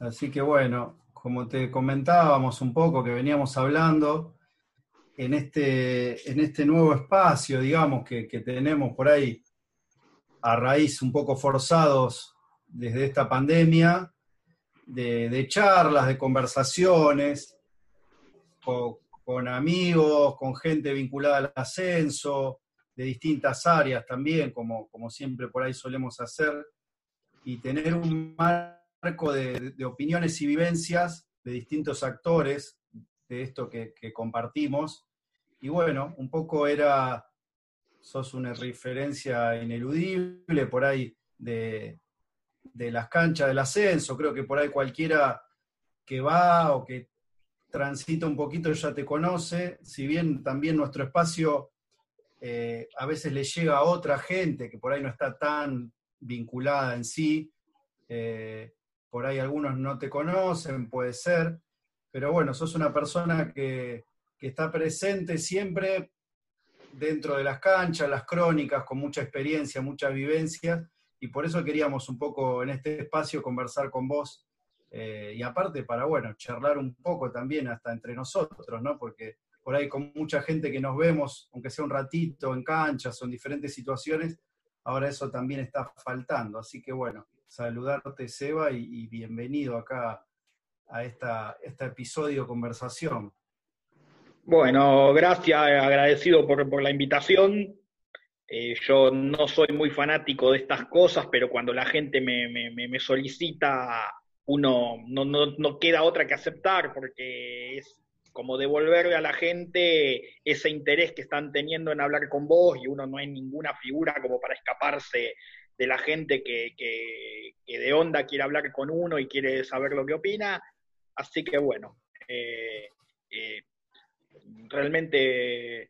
Así que bueno, como te comentábamos un poco, que veníamos hablando, en este, en este nuevo espacio, digamos, que, tenemos por ahí a raíz un poco forzados desde esta pandemia, de, charlas, de conversaciones, con, con, amigos, con gente vinculada al ascenso, de distintas áreas también, como, como siempre por ahí solemos hacer, y tener un marco de, opiniones y vivencias de distintos actores de esto que, compartimos. Y bueno, un poco era, sos una referencia ineludible por ahí de, las canchas del ascenso, creo que por ahí cualquiera que va o que transita un poquito ya te conoce, si bien también nuestro espacio eh, a veces le llega a otra gente que por ahí no está tan vinculada en sí, eh, por ahí algunos no te conocen, puede ser, pero bueno, sos una persona que, está presente siempre dentro de las canchas, las crónicas, con mucha experiencia, mucha vivencia, y por eso queríamos un poco en este espacio conversar con vos, eh, y aparte para, bueno, charlar un poco también hasta entre nosotros, ¿no? Porque por ahí con mucha gente que nos vemos, aunque sea un ratito en canchas o en diferentes situaciones, ahora eso también está faltando. Así que bueno, saludarte Seba y, bienvenido acá a esta, este episodio conversación. Bueno, gracias, agradecido por, la invitación. Eh, yo no soy muy fanático de estas cosas, pero cuando la gente me, solicita, uno no, no, queda otra que aceptar, porque es como devolverle a la gente ese interés que están teniendo en hablar con vos y uno no es ninguna figura como para escaparse de la gente que, de onda quiere hablar con uno y quiere saber lo que opina. Así que bueno, eh, eh, realmente eh,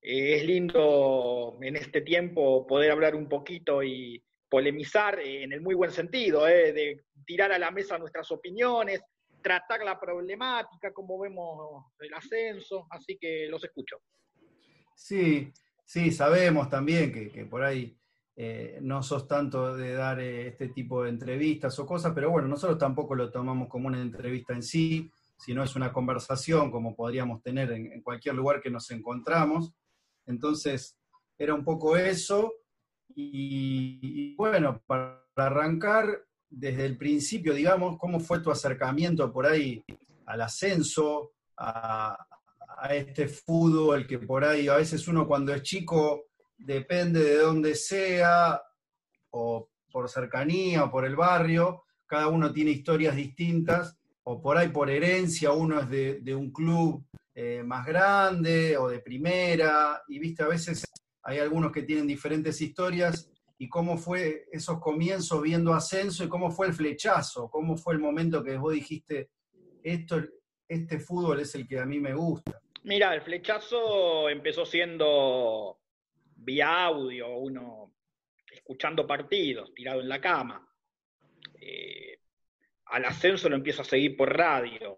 es lindo en este tiempo poder hablar un poquito y polemizar en el muy buen sentido, de tirar a la mesa nuestras opiniones, tratar la problemática, como vemos el ascenso, así que los escucho. Sí, sí, sabemos también que, por ahí eh, no sos tanto de dar eh, este tipo de entrevistas o cosas, pero bueno, nosotros tampoco lo tomamos como una entrevista en sí, sino es una conversación como podríamos tener en, cualquier lugar que nos encontramos. Entonces, era un poco eso. y bueno, para arrancar, desde el principio, digamos, cómo fue tu acercamiento por ahí al ascenso, a, este fútbol que por ahí a veces uno cuando es chico depende de dónde sea, o por cercanía, o por el barrio, cada uno tiene historias distintas, o por ahí por herencia, uno es de, un club eh, más grande o de primera, y viste, a veces hay algunos que tienen diferentes historias y cómo fue esos comienzos viendo ascenso y cómo fue el flechazo, cómo fue el momento que vos dijiste, esto, este fútbol es el que a mí me gusta. Mira, el flechazo empezó siendo vía audio, uno escuchando partidos, tirado en la cama. Eh, al ascenso lo empiezo a seguir por radio.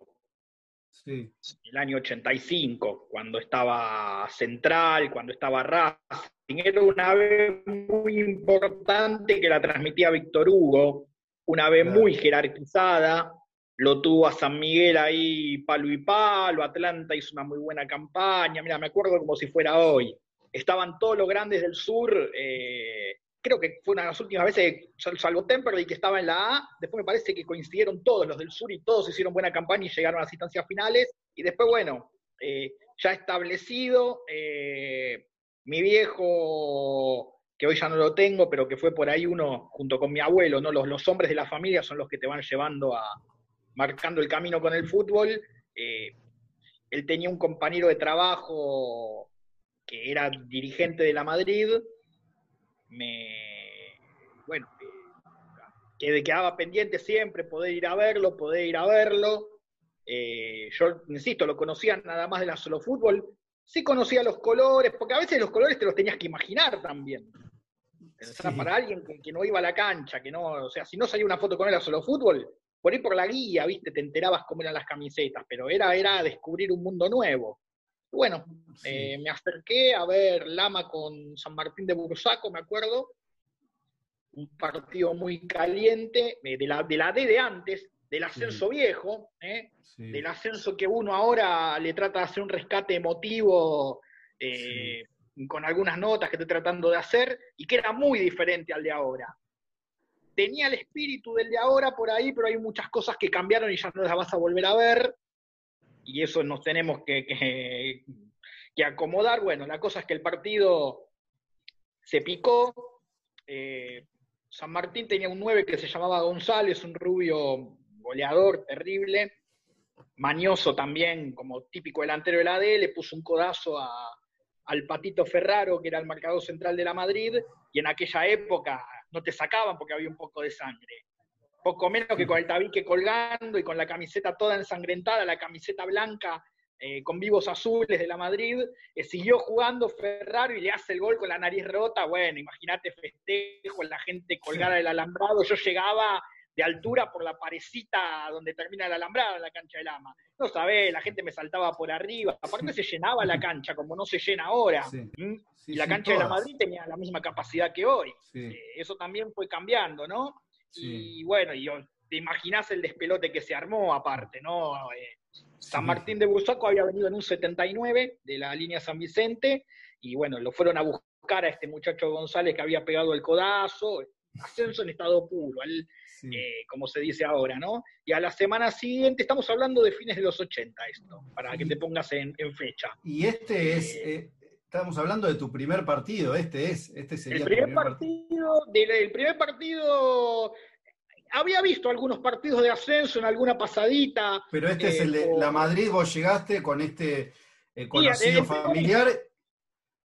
Sí. El año 85, cuando estaba Central, cuando estaba Racing, era una vez muy importante que la transmitía Víctor Hugo, una vez muy jerarquizada, lo tuvo a San Miguel ahí palo y palo, Atlanta hizo una muy buena campaña, mira, me acuerdo como si fuera hoy. Estaban todos los grandes del sur, eh, creo que fue una de las últimas veces, salvo Temperley que estaba en la A, después me parece que coincidieron todos los del sur y todos hicieron buena campaña y llegaron a las instancias finales, y después, bueno, eh, ya establecido, eh, mi viejo, que hoy ya no lo tengo, pero que fue por ahí uno, junto con mi abuelo, ¿no? Los, los hombres de la familia son los que te van llevando a, marcando el camino con el fútbol. Él tenía un compañero de trabajo que era dirigente de la Madrid, me, bueno, que quedaba pendiente siempre poder ir a verlo, poder ir a verlo. Eh, yo, insisto, lo conocía nada más de la solo fútbol, sí conocía los colores, porque a veces los colores te los tenías que imaginar también. Para alguien que, no iba a la cancha, que no, o sea, si no salía una foto con él a solo fútbol, por ahí por la guía, viste, te enterabas cómo eran las camisetas, pero era, era descubrir un mundo nuevo. Bueno, eh, me acerqué a ver Lama con San Martín de Bursaco, me acuerdo, un partido muy caliente, eh, de, la, de la D de antes, del ascenso viejo, ¿eh? del ascenso que uno ahora le trata de hacer un rescate emotivo eh, con algunas notas que estoy tratando de hacer, y que era muy diferente al de ahora. Tenía el espíritu del de ahora por ahí, pero hay muchas cosas que cambiaron y ya no las vas a volver a ver, y eso nos tenemos que, acomodar. Bueno, la cosa es que el partido se picó. Eh, San Martín tenía un 9 que se llamaba González, un rubio goleador terrible, mañoso también, como típico delantero de la D, le puso un codazo al Patito Ferraro, que era el marcador central de la Madrid, y en aquella época no te sacaban porque había un poco de sangre. Poco menos que con el tabique colgando y con la camiseta toda ensangrentada, la camiseta blanca eh, con vivos azules de la Madrid, eh, siguió jugando Ferraro y le hace el gol con la nariz rota. Bueno, imagínate festejo, la gente colgada del alambrado. Yo llegaba de altura por la parecita donde termina el alambrado en la cancha del Ama. No sabés, la gente me saltaba por arriba. Aparte se llenaba la cancha, como no se llena ahora. ¿Mm? y la cancha de la Madrid tenía la misma capacidad que hoy. Eh, eso también fue cambiando, ¿no? Y bueno, y te imaginás el despelote que se armó aparte, ¿no? Eh, San Martín de Bursaco había venido en un 79 de la línea San Vicente, y bueno, lo fueron a buscar a este muchacho González que había pegado el codazo, ascenso en estado puro, eh, como se dice ahora, ¿no? Y a la semana siguiente, estamos hablando de fines de los 80 esto, para que te pongas en, fecha. Y este es, eh, eh, estamos hablando de tu primer partido, este es, este sería el primer, partido, el primer partido había visto algunos partidos de ascenso en alguna pasadita. Pero este es el de la Madrid, vos llegaste con este conocido familiar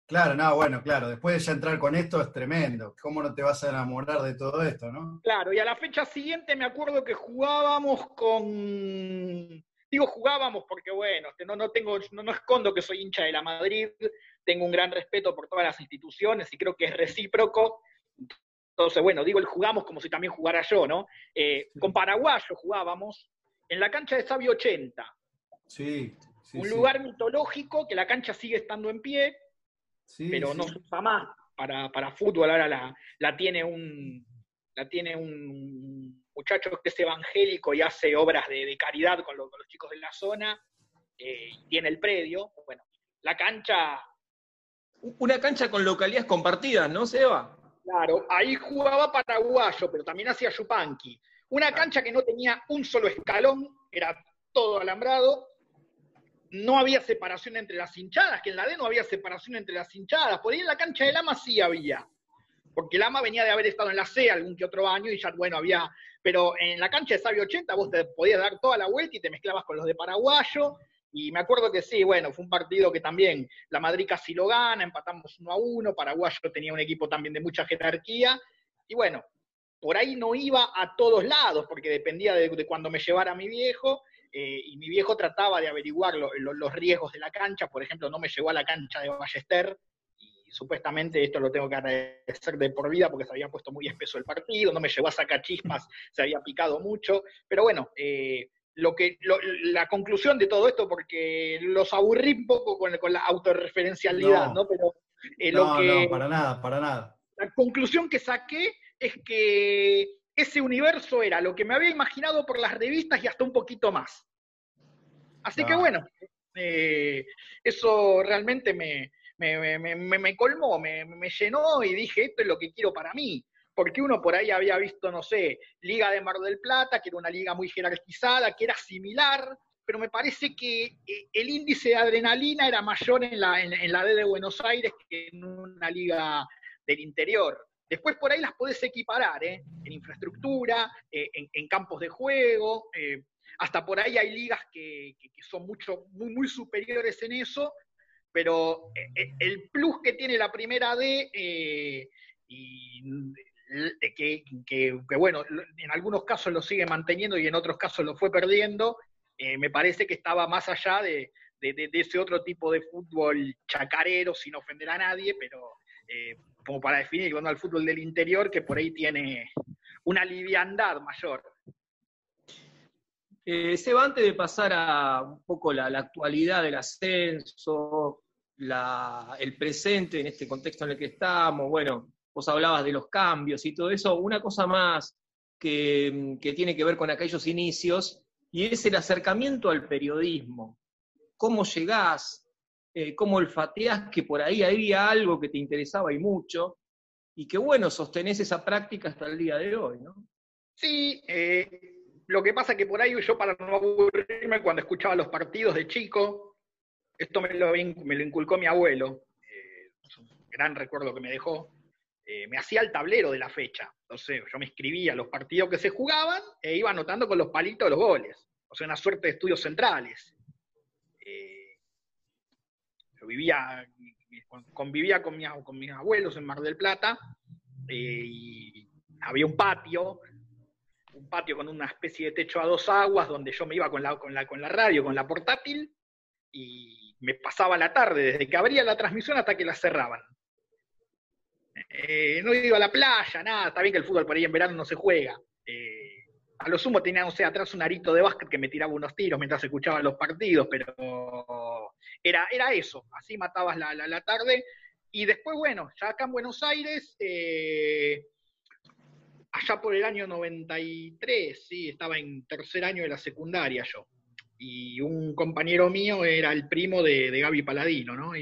Claro, no, bueno, claro, después de ya entrar con esto es tremendo. ¿Cómo no te vas a enamorar de todo esto, no? Claro, y a la fecha siguiente me acuerdo que jugábamos con. Digo jugábamos porque, bueno, no, no tengo, no, no escondo que soy hincha de la Madrid, tengo un gran respeto por todas las instituciones y creo que es recíproco. Entonces, bueno, digo el jugamos como si también jugara yo, ¿no? Eh, con Paraguayo jugábamos en la cancha de Sabio 80. Sí. sí un lugar mitológico que la cancha sigue estando en pie pero no se usa más para, para fútbol, ahora la, la, tiene un la tiene un muchacho que es evangélico y hace obras de, caridad con, los chicos de la zona, eh, tiene el predio, bueno, la cancha... Una cancha con localidades compartidas, ¿no, Seba? Claro, ahí jugaba Paraguayo, pero también hacía Yupanqui. Una cancha que no tenía un solo escalón, era todo alambrado, no había separación entre las hinchadas, que en la D no había separación entre las hinchadas. Por ahí en la cancha del Lama sí había, porque el Ama venía de haber estado en la C algún que otro año y ya, bueno, había. Pero en la cancha de Sabio 80 vos te podías dar toda la vuelta y te mezclabas con los de Paraguayo. Y me acuerdo que sí, bueno, fue un partido que también la Madrid casi lo gana, empatamos uno a uno, Paraguayo tenía un equipo también de mucha jerarquía. Y bueno, por ahí no iba a todos lados, porque dependía de, de cuando me llevara mi viejo, eh, y mi viejo trataba de averiguar los riesgos de la cancha, por ejemplo, no me llegó a la cancha de Ballester, y supuestamente esto lo tengo que agradecer de por vida porque se había puesto muy espeso el partido, no me llegó a sacar chispas, se había picado mucho, pero bueno, eh, lo que, la conclusión de todo esto, porque los aburrí un poco con, la autorreferencialidad, ¿no? Pero eh, lo que, no, para nada, para nada. La conclusión que saqué es que ese universo era lo que me había imaginado por las revistas y hasta un poquito más. Así que bueno, eh, eso realmente me, me, colmó, me, llenó y dije, esto es lo que quiero para mí. Porque uno por ahí había visto, no sé, Liga de Mar del Plata, que era una liga muy jerarquizada, que era similar, pero me parece que eh, el índice de adrenalina era mayor en la, D de Buenos Aires que en una liga del interior. Después por ahí las podés equiparar, ¿eh? en infraestructura, eh, en, campos de juego, hasta por ahí hay ligas que, son mucho, muy, muy, superiores en eso, pero el plus que tiene la primera D, y que, bueno, en algunos casos lo sigue manteniendo y en otros casos lo fue perdiendo, me parece que estaba más allá de, de, ese otro tipo de fútbol chacarero, sin ofender a nadie, pero como para definir cuando al fútbol del interior, que por ahí tiene una liviandad mayor. Eh, Seba, antes de pasar a un poco la, actualidad del ascenso, el presente en este contexto en el que estamos, bueno, vos hablabas de los cambios y todo eso, una cosa más, que, tiene que ver con aquellos inicios, y es el acercamiento al periodismo. ¿Cómo llegás? Eh, ¿Cómo olfateás que por ahí había algo que te interesaba y mucho? Y que bueno, sostenés esa práctica hasta el día de hoy. Sí, eh, lo que pasa que por ahí yo para no aburrirme cuando escuchaba los partidos de chico, esto me lo, me lo inculcó mi abuelo, eh, es un gran recuerdo que me dejó, eh, me hacía el tablero de la fecha. Entonces yo me escribía los partidos que se jugaban e iba anotando con los palitos los goles. O sea, una suerte de estudios centrales. Eh, yo vivía, convivía con, con mis abuelos en Mar del Plata y había un patio un patio con una especie de techo a dos aguas donde yo me iba con la, con la, con la radio, con la portátil, y me pasaba la tarde, desde que abría la transmisión hasta que la cerraban. Eh, no iba a la playa, nada, está bien que el fútbol por ahí en verano no se juega. Eh, a lo sumo tenía, no sé, atrás un arito de básquet que me tiraba unos tiros mientras escuchaba los partidos, pero era, era eso, así matabas la, la, tarde. Y después, bueno, ya acá en Buenos Aires, eh, allá por el año 93, sí, estaba en tercer año de la secundaria yo. Y un compañero mío era el primo de, de Gaby Paladino, ¿no?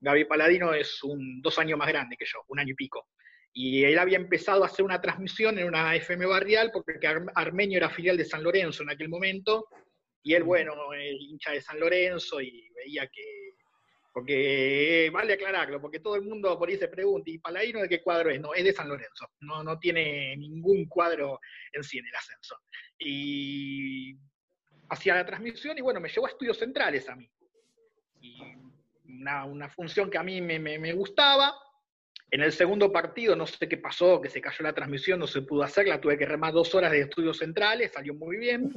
Gaby Paladino es un, dos años más grande que yo, un año y pico. Y él había empezado a hacer una transmisión en una FM barrial porque Armenio era filial de San Lorenzo en aquel momento. Y él, bueno, hincha de San Lorenzo y veía que porque eh, vale aclararlo, porque todo el mundo por ahí se pregunta, ¿y Paladino de qué cuadro es? No, es de San Lorenzo, no, no tiene ningún cuadro en sí en el ascenso. Y hacía la transmisión y bueno, me llevó a estudios centrales a mí. Y una, función que a mí me, gustaba. En el segundo partido, no sé qué pasó, que se cayó la transmisión, no se pudo hacerla, tuve que remar dos horas de estudios centrales, salió muy bien.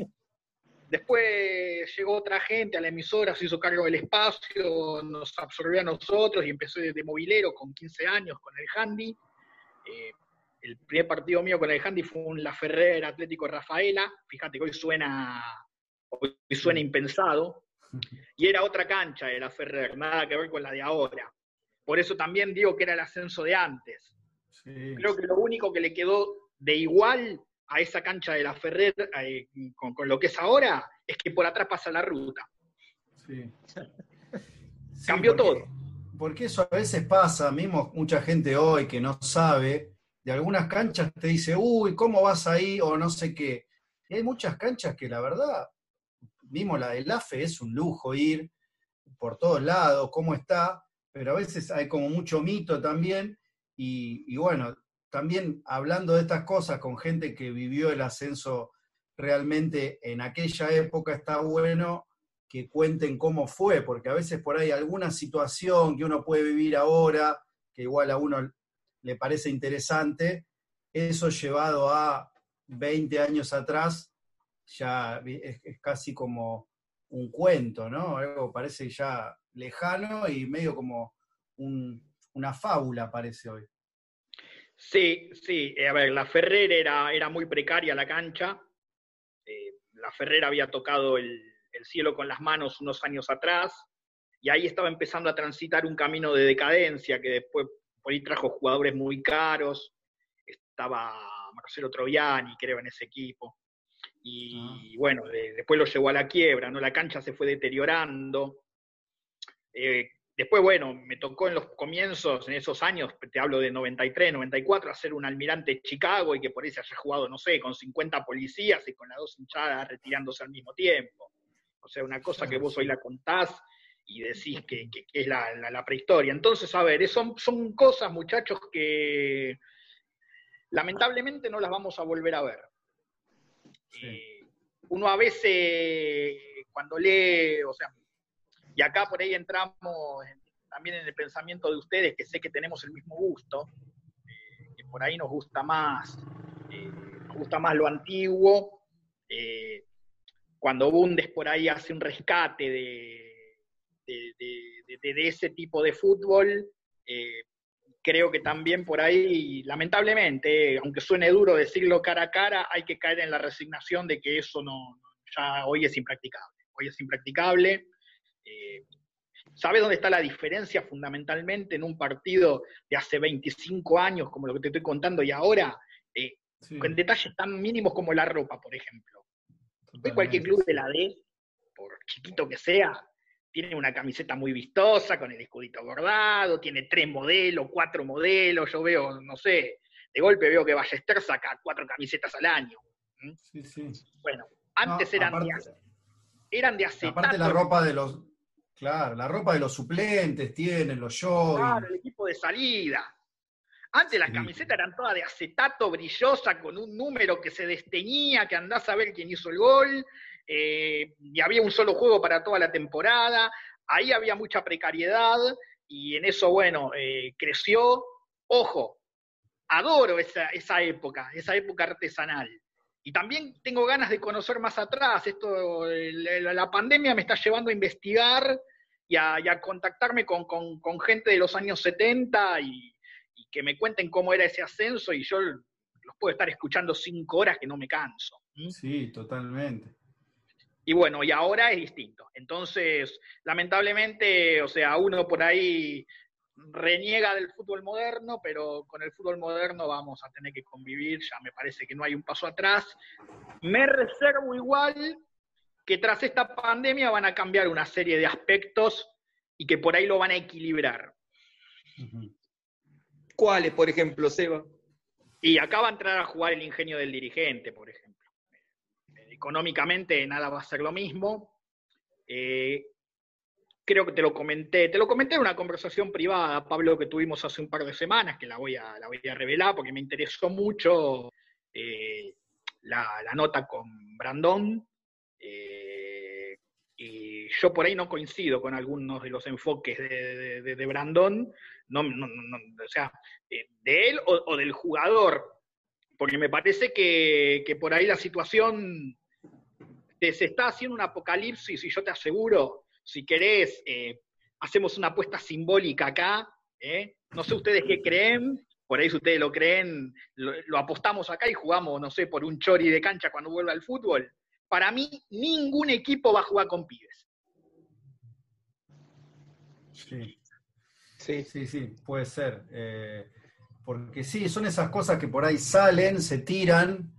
Después llegó otra gente a la emisora, se hizo cargo del espacio, nos absorbió a nosotros y empezó de, movilero con 15 años con el Handy. Eh, el primer partido mío con el Handy fue un La Ferrer Atlético Rafaela. Fíjate que hoy suena, hoy suena impensado. Y era otra cancha de La Ferrer, nada que ver con la de ahora. Por eso también digo que era el ascenso de antes. Creo que lo único que le quedó de igual a esa cancha de la Ferrer eh, con, lo que es ahora, es que por atrás pasa la ruta. Sí. Cambió todo. Porque eso a veces pasa, mismo mucha gente hoy que no sabe, de algunas canchas te dice, uy, ¿cómo vas ahí? O no sé qué. Y hay muchas canchas que la verdad, mismo la del AFE es un lujo ir por todos lados, cómo está, pero a veces hay como mucho mito también, y, y bueno, también hablando de estas cosas con gente que vivió el ascenso realmente en aquella época, está bueno que cuenten cómo fue, porque a veces por ahí alguna situación que uno puede vivir ahora, que igual a uno le parece interesante, eso llevado a 20 años atrás, ya es, casi como un cuento, ¿no? Algo parece ya lejano y medio como una fábula parece hoy. Sí, sí, eh, a ver, la Ferrer era, era muy precaria la cancha. Eh, la Ferrer había tocado el, cielo con las manos unos años atrás y ahí estaba empezando a transitar un camino de decadencia que después por ahí trajo jugadores muy caros. Estaba Marcelo Troviani, creo, en ese equipo. Y ah. bueno, después lo llevó a la quiebra, ¿no? La cancha se fue deteriorando. Eh, Después, bueno, me tocó en los comienzos, en esos años, te hablo de 93, 94, hacer un almirante Chicago y que por ahí se haya jugado, no sé, con 50 policías y con las dos hinchadas retirándose al mismo tiempo. O sea, una cosa que vos hoy la contás y decís que, es la, prehistoria. Entonces, a ver, son, son cosas, muchachos, que lamentablemente no las vamos a volver a ver. Eh, uno a veces, cuando lee, o sea, y acá por ahí entramos también en el pensamiento de ustedes, que sé que tenemos el mismo gusto, eh, que por ahí nos gusta más, eh, nos gusta más lo antiguo. Eh, cuando Bundes por ahí hace un rescate de, de, ese tipo de fútbol, creo que también por ahí, lamentablemente, aunque suene duro decirlo cara a cara, hay que caer en la resignación de que eso no, ya hoy es impracticable. Hoy es impracticable. Eh, ¿Sabes dónde está la diferencia fundamentalmente en un partido de hace 25 años, como lo que te estoy contando, y ahora? Eh, con detalles tan mínimos como la ropa, por ejemplo. Hoy cualquier club de la D, por chiquito que sea, tiene una camiseta muy vistosa, con el escudito bordado, tiene tres modelos, cuatro modelos, yo veo, no sé, de golpe veo que Ballester saca cuatro camisetas al año. Sí, sí. Bueno, antes eran, de, eran de acetato. Aparte la ropa de los, claro, la ropa de los suplentes tienen, los shows. Claro, el equipo de salida. Antes las camisetas eran todas de acetato brillosa con un número que se desteñía, que andás a ver quién hizo el gol, eh, y había un solo juego para toda la temporada. Ahí había mucha precariedad y en eso, bueno, eh, creció. Ojo, adoro esa, esa época, esa época artesanal. Y también tengo ganas de conocer más atrás. Esto, la pandemia me está llevando a investigar y a, contactarme con, con, gente de los años 70 y, que me cuenten cómo era ese ascenso y yo los puedo estar escuchando cinco horas que no me canso. Sí, totalmente. Y bueno, y ahora es distinto. Entonces, lamentablemente, o sea, uno por ahí reniega del fútbol moderno, pero con el fútbol moderno vamos a tener que convivir, ya me parece que no hay un paso atrás. Me reservo igual que tras esta pandemia van a cambiar una serie de aspectos y que por ahí lo van a equilibrar. ¿Cuáles, por ejemplo, Seba? Y acá va a entrar a jugar el ingenio del dirigente, por ejemplo. Económicamente nada va a ser lo mismo. Eh, creo que te lo comenté, te lo comenté en una conversación privada, Pablo, que tuvimos hace un par de semanas, que la voy a, revelar porque me interesó mucho eh, la, nota con Brandón. Eh, y yo por ahí no coincido con algunos de los enfoques de, Brandón, no, o sea, de él o, del jugador, porque me parece que por ahí la situación se está haciendo un apocalipsis y yo te aseguro si querés, eh, hacemos una apuesta simbólica acá. ¿eh? No sé ustedes qué creen, por ahí si ustedes lo creen, lo, apostamos acá y jugamos, no sé, por un chori de cancha cuando vuelva al fútbol. Para mí, ningún equipo va a jugar con pibes. Sí. Sí, sí, sí, puede ser. Eh, porque sí, son esas cosas que por ahí salen, se tiran,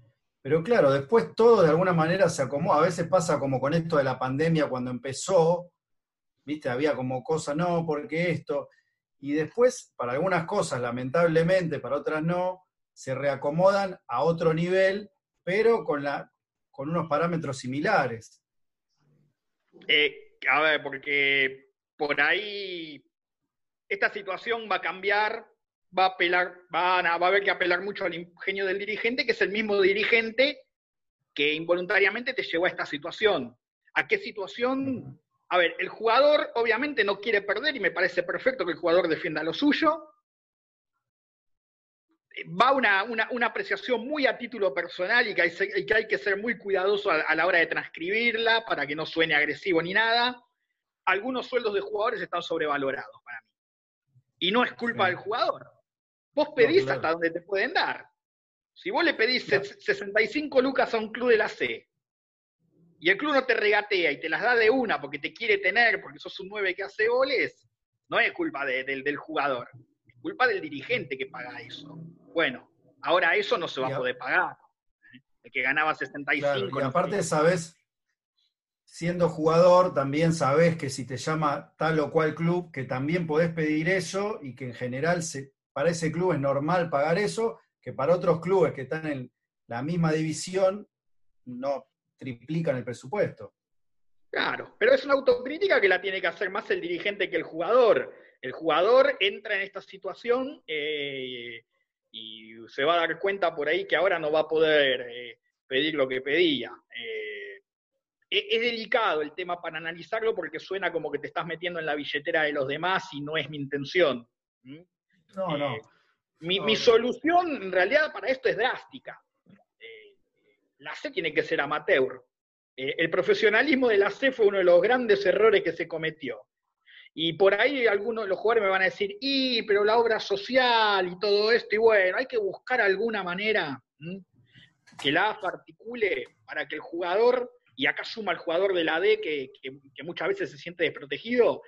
pero claro, después todo de alguna manera se acomoda. A veces pasa como con esto de la pandemia cuando empezó, ¿viste? Había como cosas, no, porque esto. Y después, para algunas cosas, lamentablemente, para otras no, se reacomodan a otro nivel, pero con, la, con unos parámetros similares. Eh, a ver, porque por ahí esta situación va a cambiar, va a apelar, van a, va a haber que apelar mucho al ingenio del dirigente, que es el mismo dirigente que involuntariamente te llevó a esta situación. ¿A qué situación? A ver, el jugador obviamente no quiere perder y me parece perfecto que el jugador defienda lo suyo. Va una, una, apreciación muy a título personal y que hay, que, hay que ser muy cuidadoso a, la hora de transcribirla para que no suene agresivo ni nada. Algunos sueldos de jugadores están sobrevalorados para mí. Y no es culpa del jugador. Vos pedís hasta donde te pueden dar. Si vos le pedís 65 lucas a un club de la C y el club no te regatea y te las da de una porque te quiere tener, porque sos un 9 que hace goles, no es culpa del jugador, es culpa del dirigente que paga eso. Bueno, ahora eso no se va a poder pagar. El que ganaba 65. y aparte, sabes, siendo jugador, también sabes que si te llama tal o cual club, que también podés pedir eso y que en general se, para ese club es normal pagar eso, que para otros clubes que están en la misma división no triplican el presupuesto. Claro, pero es una autocrítica que la tiene que hacer más el dirigente que el jugador. El jugador entra en esta situación eh, y se va a dar cuenta por ahí que ahora no va a poder eh, pedir lo que pedía. Eh, e-, es, delicado el tema para analizarlo porque suena como que te estás metiendo en la billetera de los demás y no es mi intención. No, no. Mi, mi, solución en realidad para esto es drástica la C tiene que ser amateur. Eh, el profesionalismo de la C fue uno de los grandes errores que se cometió. Y por ahí algunos de los jugadores me van a decir, y, pero la obra social y todo esto, y bueno, hay que buscar alguna manera que la AFA articule para que el jugador, y acá suma el jugador de la D que, que, muchas veces se siente desprotegido,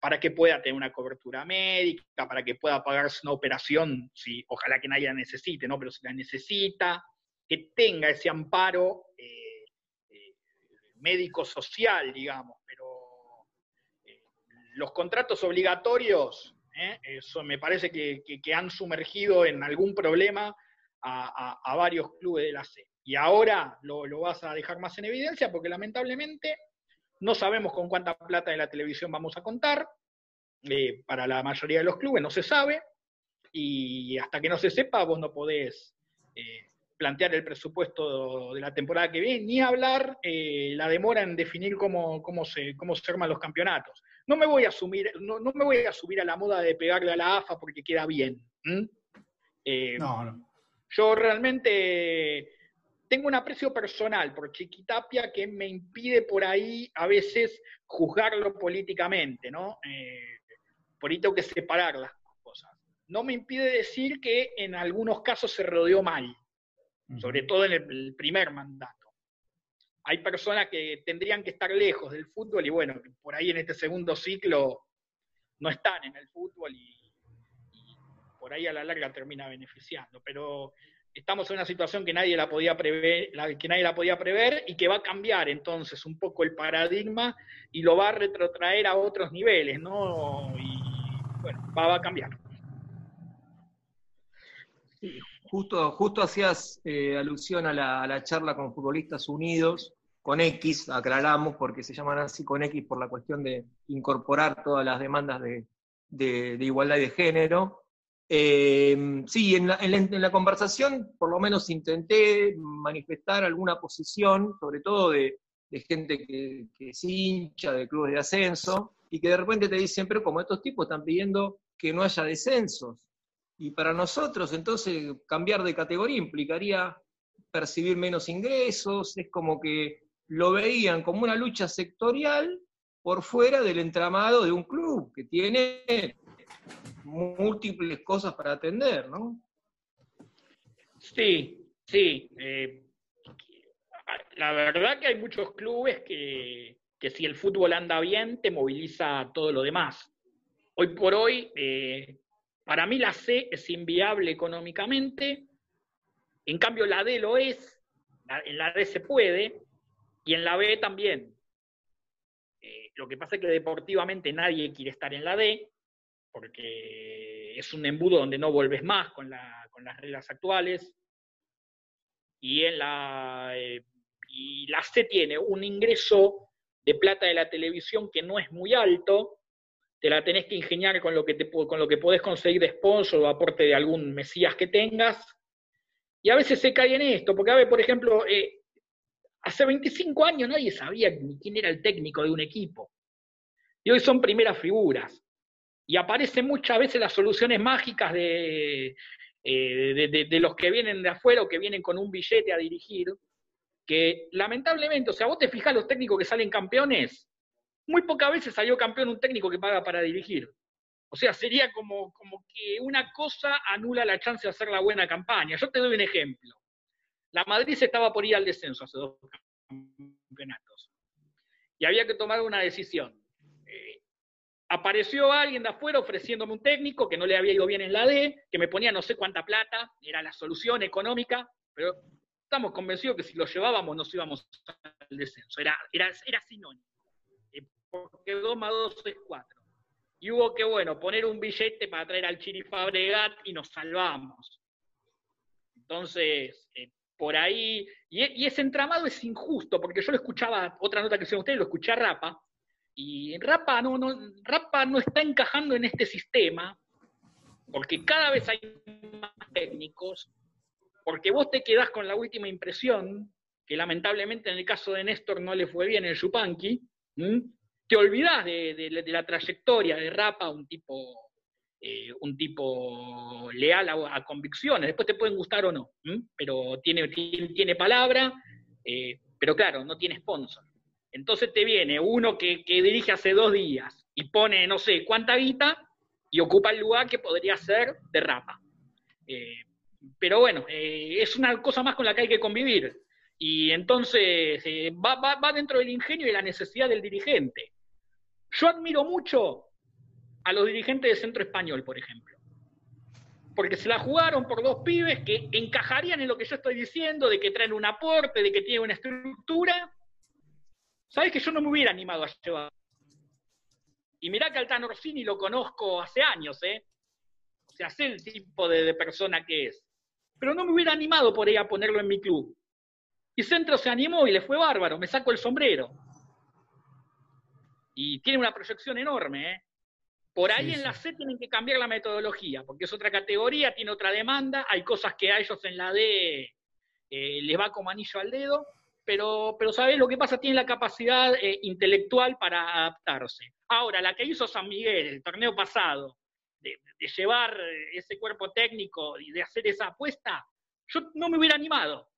para que pueda tener una cobertura médica, para que pueda pagarse una operación, si, ojalá que nadie la necesite, ¿no? Pero si la necesita, que tenga ese amparo eh, eh, médico-social, digamos, pero los contratos obligatorios, eso me parece que, han sumergido en algún problema a, varios clubes de la C. Y ahora lo vas a dejar más en evidencia porque lamentablemente no sabemos con cuánta plata de la televisión vamos a contar, eh, para la mayoría de los clubes no se sabe, y hasta que no se sepa vos no podés eh, plantear el presupuesto de la temporada que viene, ni hablar eh, la demora en definir cómo, cómo, se, cómo se arman los campeonatos. No me voy a asumir, no, me voy a subir a la moda de pegarle a la AFA porque queda bien. no, no. Yo realmente tengo un aprecio personal por Chiquitapia que me impide por ahí a veces juzgarlo políticamente, ¿no? Eh, por ahí tengo que separar las cosas. No me impide decir que en algunos casos se rodeó mal, sobre todo en el, primer mandato. Hay personas que tendrían que estar lejos del fútbol y bueno, por ahí en este segundo ciclo no están en el fútbol y, y por ahí a la larga termina beneficiando. Pero estamos en una situación que nadie la podía prever, que nadie la podía prever y que va a cambiar entonces un poco el paradigma y lo va a retrotraer a otros niveles, ¿no? Y bueno, va, a cambiar. justo, justo hacías eh, alusión a la, charla con Futbolistas Unidos, con X, aclaramos, porque se llaman así con X por la cuestión de incorporar todas las demandas de, de igualdad de género. Eh, sí, en la, conversación por lo menos intenté manifestar alguna posición, sobre todo de, gente que, que, es hincha de clubes de ascenso, y que de repente te dicen, pero como estos tipos están pidiendo que no haya descensos. Y para nosotros, entonces, cambiar de categoría implicaría percibir menos ingresos, es como que lo veían como una lucha sectorial por fuera del entramado de un club que tiene múltiples cosas para atender, ¿no? Sí, sí. Eh, la verdad que hay muchos clubes que, si el fútbol anda bien, te moviliza todo lo demás. Hoy por hoy, eh, para mí la C es inviable económicamente, en cambio la D lo es, en la D se puede, y en la B también. Eh, lo que pasa es que deportivamente nadie quiere estar en la D, porque es un embudo donde no vuelves más con, las reglas actuales. Y, en la, eh, y la C tiene un ingreso de plata de la televisión que no es muy alto, te la tenés que ingeniar con lo que, te, con lo que podés conseguir de sponsor o aporte de algún mesías que tengas. Y a veces se cae en esto, porque a ver, por ejemplo, eh, hace 25 años nadie sabía quién era el técnico de un equipo. Y hoy son primeras figuras y aparecen muchas veces las soluciones mágicas eh, de, de, los que vienen de afuera o que vienen con un billete a dirigir, que lamentablemente, o sea, vos te fijás los técnicos que salen campeones, muy pocas veces salió campeón un técnico que paga para dirigir. O sea, sería como, como que una cosa anula la chance de hacer la buena campaña. Yo te doy un ejemplo. La Madrid se estaba por ir al descenso hace dos campeonatos. Y había que tomar una decisión apareció alguien de afuera ofreciéndome un técnico que no le había ido bien en la D, que me ponía no sé cuánta plata, era la solución económica, pero estamos convencidos que si lo llevábamos nos íbamos al descenso, era, era, era sinónimo, eh, porque 2 más 2 es 4. Y hubo que, bueno, poner un billete para traer al Chiri Fabregat y nos salvamos. Entonces, eh, por ahí, y, y, ese entramado es injusto, porque yo lo escuchaba, otra nota que hicieron ustedes, lo escuché a Rapa, y Rapa no, no, Rapa no está encajando en este sistema, porque cada vez hay más técnicos, porque vos te quedás con la última impresión, que lamentablemente en el caso de Néstor no le fue bien el Chupanqui, te olvidás de, la trayectoria de Rapa, un tipo, eh, un tipo leal a, convicciones, después te pueden gustar o no, pero tiene, tiene, palabra, eh, pero claro, no tiene sponsor. Entonces te viene uno que, dirige hace dos días y pone no sé cuánta guita y ocupa el lugar que podría ser de Rapa. Eh, pero bueno, eh, es una cosa más con la que hay que convivir. Y entonces eh, va, va, dentro del ingenio y la necesidad del dirigente. Yo admiro mucho a los dirigentes de Centro Español, por ejemplo. porque se la jugaron por dos pibes que encajarían en lo que yo estoy diciendo, de que traen un aporte, de que tienen una estructura. ¿Sabes que yo no me hubiera animado a llevar? Y mirá que Altano Orsini lo conozco hace años, ¿eh? O sea, sé el tipo de, persona que es. Pero no me hubiera animado por ahí a ponerlo en mi club. Y Centro se animó y le fue bárbaro, me saco el sombrero. Y tiene una proyección enorme, ¿eh? Por ahí en la C tienen que cambiar la metodología, porque es otra categoría, tiene otra demanda, hay cosas que a ellos en la D eh, les va como anillo al dedo, pero, pero ¿sabes lo que pasa? Tienen la capacidad eh, intelectual para adaptarse. Ahora, la que hizo San Miguel el torneo pasado, de, llevar eh, ese cuerpo técnico y de hacer esa apuesta, yo no me hubiera animado.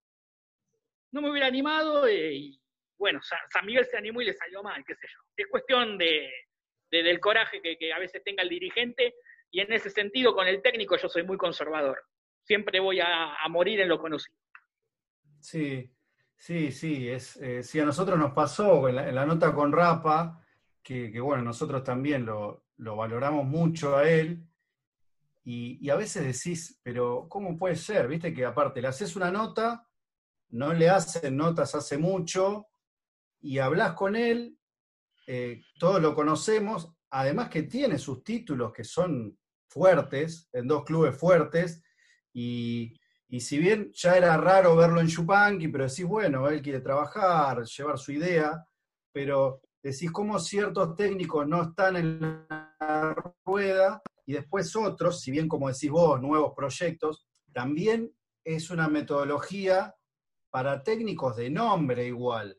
No me hubiera animado y, bueno, San Miguel se animó y le salió mal, qué sé yo. Es cuestión de, del coraje que, a veces tenga el dirigente, y en ese sentido con el técnico yo soy muy conservador. Siempre voy a, morir en lo conocido. Sí, sí, sí. Es, eh, a nosotros nos pasó en la, nota con Rapa, que, bueno, nosotros también lo, valoramos mucho a él, y, a veces decís, pero ¿cómo puede ser? Viste que aparte le haces una nota, no le hacen notas hace mucho, y hablas con él eh, todos lo conocemos, además que tiene sus títulos que son fuertes, en dos clubes fuertes, y, si bien ya era raro verlo en Chupanqui, pero decís, bueno, él quiere trabajar, llevar su idea, pero decís cómo ciertos técnicos no están en la rueda y después otros, si bien como decís vos, nuevos proyectos, también es una metodología para técnicos de nombre igual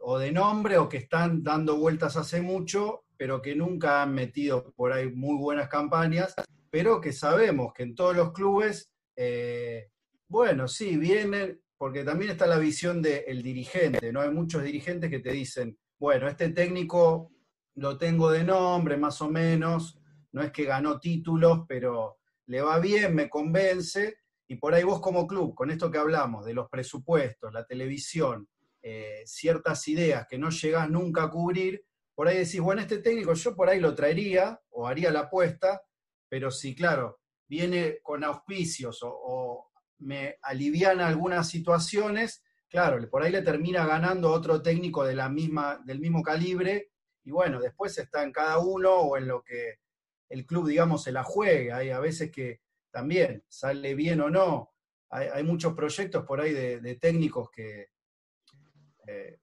o de nombre o que están dando vueltas hace mucho, pero que nunca han metido por ahí muy buenas campañas, pero que sabemos que en todos los clubes, eh, bueno, sí, vienen, porque también está la visión del dirigente, ¿no? Hay muchos dirigentes que te dicen, bueno, este técnico lo tengo de nombre, más o menos, no es que ganó títulos, pero le va bien, me convence, y por ahí vos como club, con esto que hablamos, de los presupuestos, la televisión, eh, ciertas ideas que no llegas nunca a cubrir, por ahí decís, bueno, este técnico yo por ahí lo traería o haría la apuesta, pero si, claro, viene con auspicios o, me aliviana algunas situaciones, claro, por ahí le termina ganando otro técnico de la misma, del mismo calibre, y bueno, después está en cada uno o en lo que el club, digamos, se la juegue. Hay a veces que también sale bien o no. Hay, muchos proyectos por ahí de técnicos que, eh,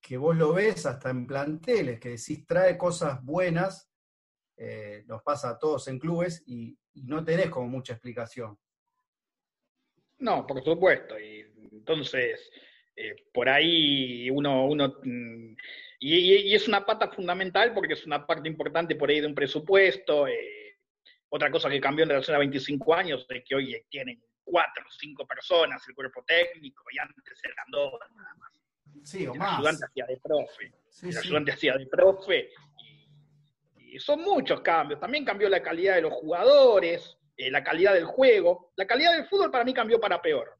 que vos lo ves hasta en planteles, que decís trae cosas buenas, eh, nos pasa a todos en clubes y, no tenés como mucha explicación. No, por supuesto. Y entonces, eh, por ahí uno, uno mm, y, es una pata fundamental porque es una parte importante por ahí de un presupuesto. otra cosa que cambió en relación a 25 años es que hoy tienen cuatro o cinco personas el cuerpo técnico y antes eran dos nada más. Sí, o el ayudante hacía de profe. el ayudante hacía de profe. Y, son muchos cambios. También cambió la calidad de los jugadores, eh, la calidad del juego. La calidad del fútbol para mí cambió para peor.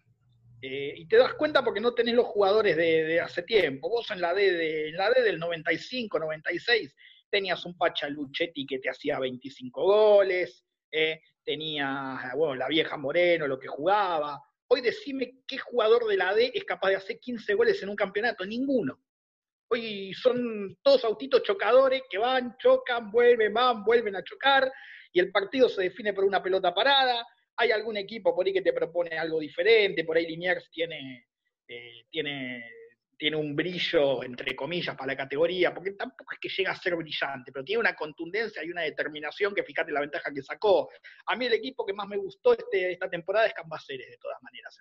Eh, y te das cuenta porque no tenés los jugadores de, hace tiempo. Vos en la D, de, en la D del 95, 96, tenías un Pacha Luchetti que te hacía 25 goles, eh, tenías, bueno, la vieja Moreno, lo que jugaba, Hoy decime qué jugador de la D es capaz de hacer 15 goles en un campeonato. Ninguno. Hoy son todos autitos chocadores que van, chocan, vuelven, van, vuelven a chocar y el partido se define por una pelota parada. Hay algún equipo por ahí que te propone algo diferente. Por ahí Liniers tiene, eh, tiene tiene un brillo, entre comillas, para la categoría, porque tampoco es que llega a ser brillante, pero tiene una contundencia y una determinación que fíjate la ventaja que sacó. A mí el equipo que más me gustó este, esta temporada es Cambaceres, de todas maneras,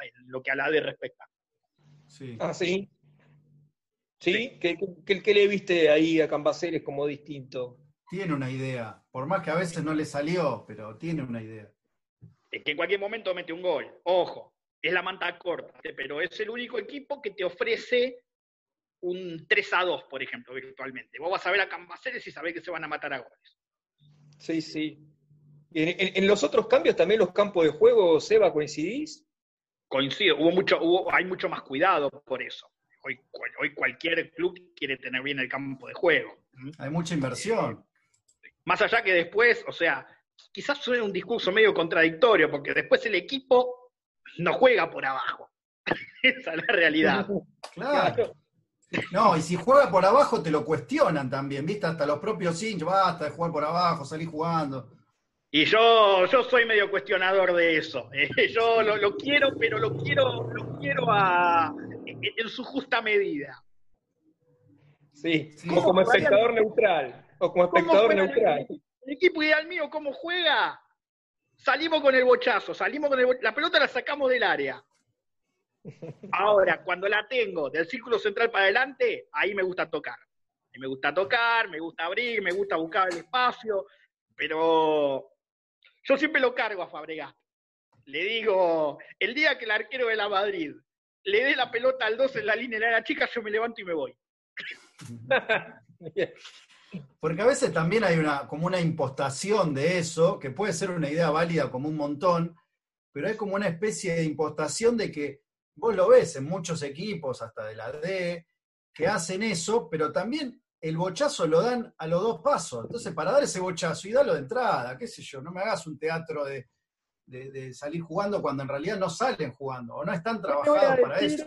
en lo que a la AD respecta. Sí. Ah, sí. ¿Sí? ¿Qué, qué, le viste ahí a Cambaceres como distinto? Tiene una idea, por más que a veces no le salió, pero tiene una idea. Es que en cualquier momento mete un gol, ojo es la manta corta, pero es el único equipo que te ofrece un 3 a 2, por ejemplo, virtualmente. Vos vas a ver a Cambaceres y sabés que se van a matar a goles. Sí, sí. ¿En, los otros cambios también los campos de juego, Seba, coincidís? Coincido, hubo mucho, hubo, hay mucho más cuidado por eso. Hoy, hoy cualquier club quiere tener bien el campo de juego. Hay mucha inversión. Más allá que después, o sea, quizás suene un discurso medio contradictorio, porque después el equipo no juega por abajo. Esa es la realidad. Claro. No, y si juega por abajo te lo cuestionan también, ¿viste? Hasta los propios hinchas, basta de jugar por abajo, salí jugando. Y yo, yo soy medio cuestionador de eso. Eh, yo lo, quiero, pero lo quiero, lo quiero a, en, su justa medida. Sí, como espectador neutral. O como espectador neutral. El, equipo ideal mío, ¿cómo juega? Salimos con el bochazo, salimos con el la pelota la sacamos del área. Ahora, cuando la tengo del círculo central para adelante, ahí me gusta tocar. Me gusta tocar, me gusta abrir, me gusta buscar el espacio, pero yo siempre lo cargo a Fabregas. Le digo, el día que el arquero de la Madrid le dé la pelota al 2 en la línea de la chica, yo me levanto y me voy. Porque a veces también hay una, como una impostación de eso, que puede ser una idea válida como un montón, pero hay como una especie de impostación de que vos lo ves en muchos equipos, hasta de la D, que hacen eso, pero también el bochazo lo dan a los dos pasos. Entonces, para dar ese bochazo y darlo de entrada, qué sé yo, no me hagas un teatro de, salir jugando cuando en realidad no salen jugando o no están trabajados para eso.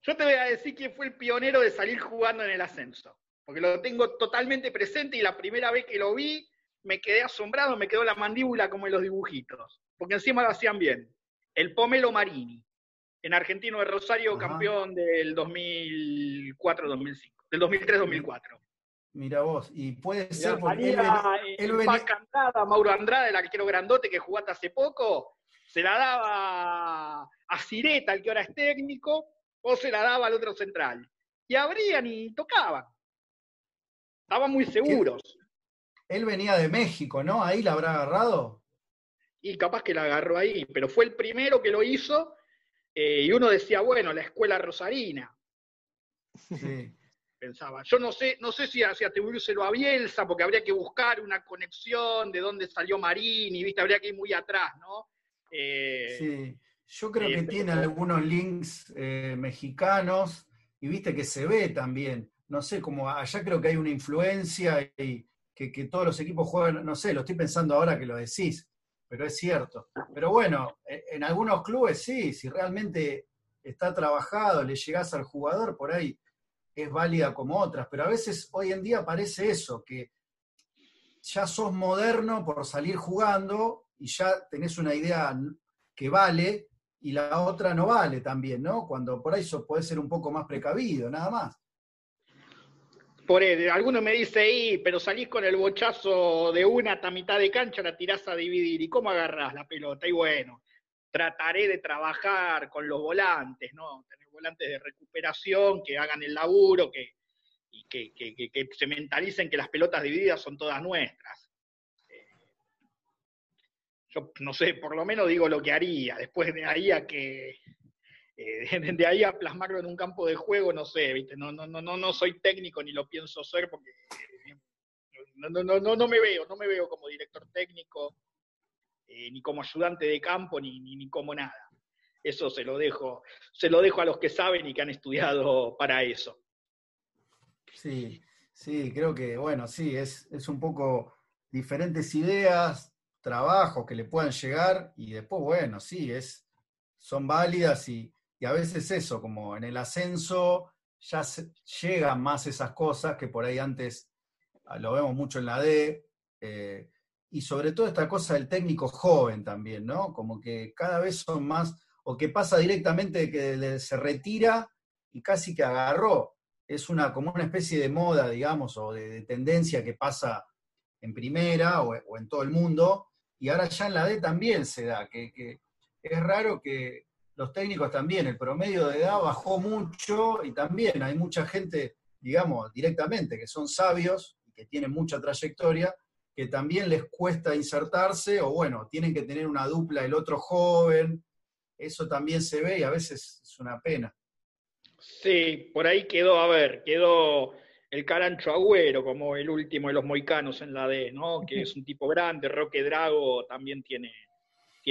Yo te voy a decir quién fue el pionero de salir jugando en el ascenso, porque lo tengo totalmente presente y la primera vez que lo vi me quedé asombrado, me quedó la mandíbula como en los dibujitos, porque encima lo hacían bien. El Pomelo Marini, en Argentino de Rosario, campeón del 2004-2005, del 2003-2004. Mira vos, y puede ser porque él, venía, él Mauro Andrade, el arquero grandote que jugaste hace poco, se la daba a Cireta, el que ahora es técnico, o se la daba al otro central. Y abrían y tocaban. Estaban muy seguros. Él venía de México, ¿no? Ahí la habrá agarrado. Y capaz que la agarró ahí, pero fue el primero que lo hizo. Eh, y uno decía, bueno, la escuela rosarina. Sí. Pensaba. Yo no sé, no sé si, si atribuírselo a Bielsa, porque habría que buscar una conexión de dónde salió Marini, ¿viste? Habría que ir muy atrás, ¿no? Eh, sí. Yo creo que tiene algunos links eh, mexicanos y viste que se ve también. No sé, como allá creo que hay una influencia y que, todos los equipos juegan, no sé, lo estoy pensando ahora que lo decís, pero es cierto. Pero bueno, e, en algunos clubes sí, si realmente está trabajado, le llegás al jugador, por ahí es válida como otras, pero a veces hoy en día parece eso, que ya sos moderno por salir jugando y ya tenés una idea que vale, y la otra no vale también, ¿no? Cuando por ahí puede ser un poco más precavido, nada más. Por él, alguno me dice, y, pero salís con el bochazo de una hasta mitad de cancha, la tirás a dividir. ¿Y cómo agarrás la pelota? Y bueno, trataré de trabajar con los volantes, ¿no? Tener volantes de recuperación que hagan el laburo, que, y que, que se mentalicen que las pelotas divididas son todas nuestras yo no sé, por lo menos digo lo que haría. Después de ahí a que eh, de ahí a plasmarlo en un campo de juego, no sé, ¿viste? No, no, no, no, soy técnico ni lo pienso ser porque no, no, no, no me veo, no me veo como director técnico, eh, ni como ayudante de campo, ni, ni, ni, como nada. Eso se lo dejo, se lo dejo a los que saben y que han estudiado para eso. Sí, sí, creo que, bueno, sí, es, es un poco diferentes ideas, trabajos que le puedan llegar y después, bueno, sí, es, son válidas y, a veces eso, como en el ascenso ya llegan más esas cosas que por ahí antes ah, lo vemos mucho en la D, eh, y sobre todo esta cosa del técnico joven también, ¿no? Como que cada vez son más, o que pasa directamente que se retira y casi que agarró. Es una, como una especie de moda, digamos, o de, tendencia que pasa en primera o en todo el mundo, y ahora ya en la D también se da, que, es raro que los técnicos también, el promedio de edad bajó mucho y también hay mucha gente, digamos, directamente, que son sabios que tienen mucha trayectoria, que también les cuesta insertarse o bueno, tienen que tener una dupla el otro joven, eso también se ve y a veces es una pena. Sí, por ahí quedó, a ver, quedó el Carancho Agüero, como el último de los moicanos en la D, ¿no? Que es un tipo grande, Roque Drago también tiene,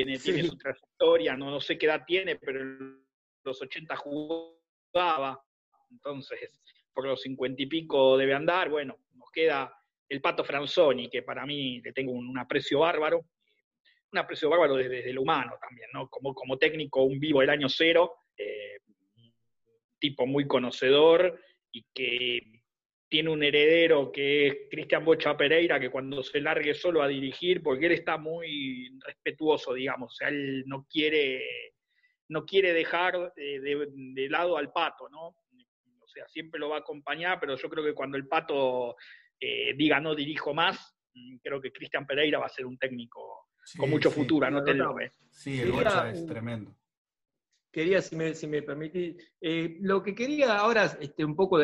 tiene, tiene su trayectoria, no, no sé qué edad tiene, pero en los 80 jugaba, entonces por los 50 y pico debe andar, bueno, nos queda el Pato Franzoni, que para mí le tengo un, aprecio bárbaro, un aprecio bárbaro desde, lo humano también, ¿no? Como, como técnico, un vivo del año cero, eh, tipo muy conocedor y que tiene un heredero que es Cristian Bocha Pereira, que cuando se largue solo a dirigir, porque él está muy respetuoso, digamos, o sea, él no quiere, no quiere dejar de, lado al pato, ¿no? O sea, siempre lo va a acompañar, pero yo creo que cuando el pato eh, diga no dirijo más, mm, creo que Cristian Pereira va a ser un técnico con mucho futuro, no te lo Sí, el Bocha es tremendo. Quería, si me, si me permitís, eh, lo que quería ahora, este, un poco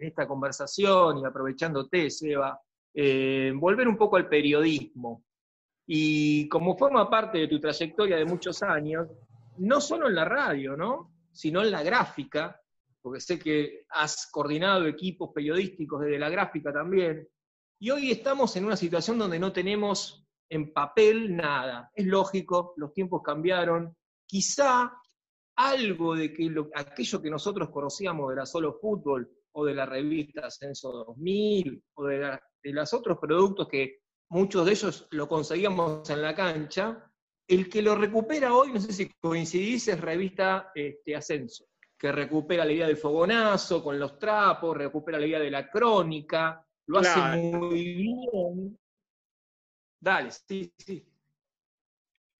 en esta conversación y aprovechándote, Seba, eh, volver un poco al periodismo. Y como forma parte de tu trayectoria de muchos años, no solo en la radio, ¿no? sino en la gráfica, porque sé que has coordinado equipos periodísticos desde la gráfica también, y hoy estamos en una situación donde no tenemos en papel nada. Es lógico, los tiempos cambiaron. Quizá algo de que aquello que nosotros conocíamos de la Solo Fútbol o de la revista Ascenso 2000 o de, los otros productos que muchos de ellos lo conseguíamos en la cancha, el que lo recupera hoy, no sé si coincidís, es revista este, Ascenso, que recupera la idea del fogonazo con los trapos, recupera la idea de la crónica, lo hace muy bien. Dale, sí, sí.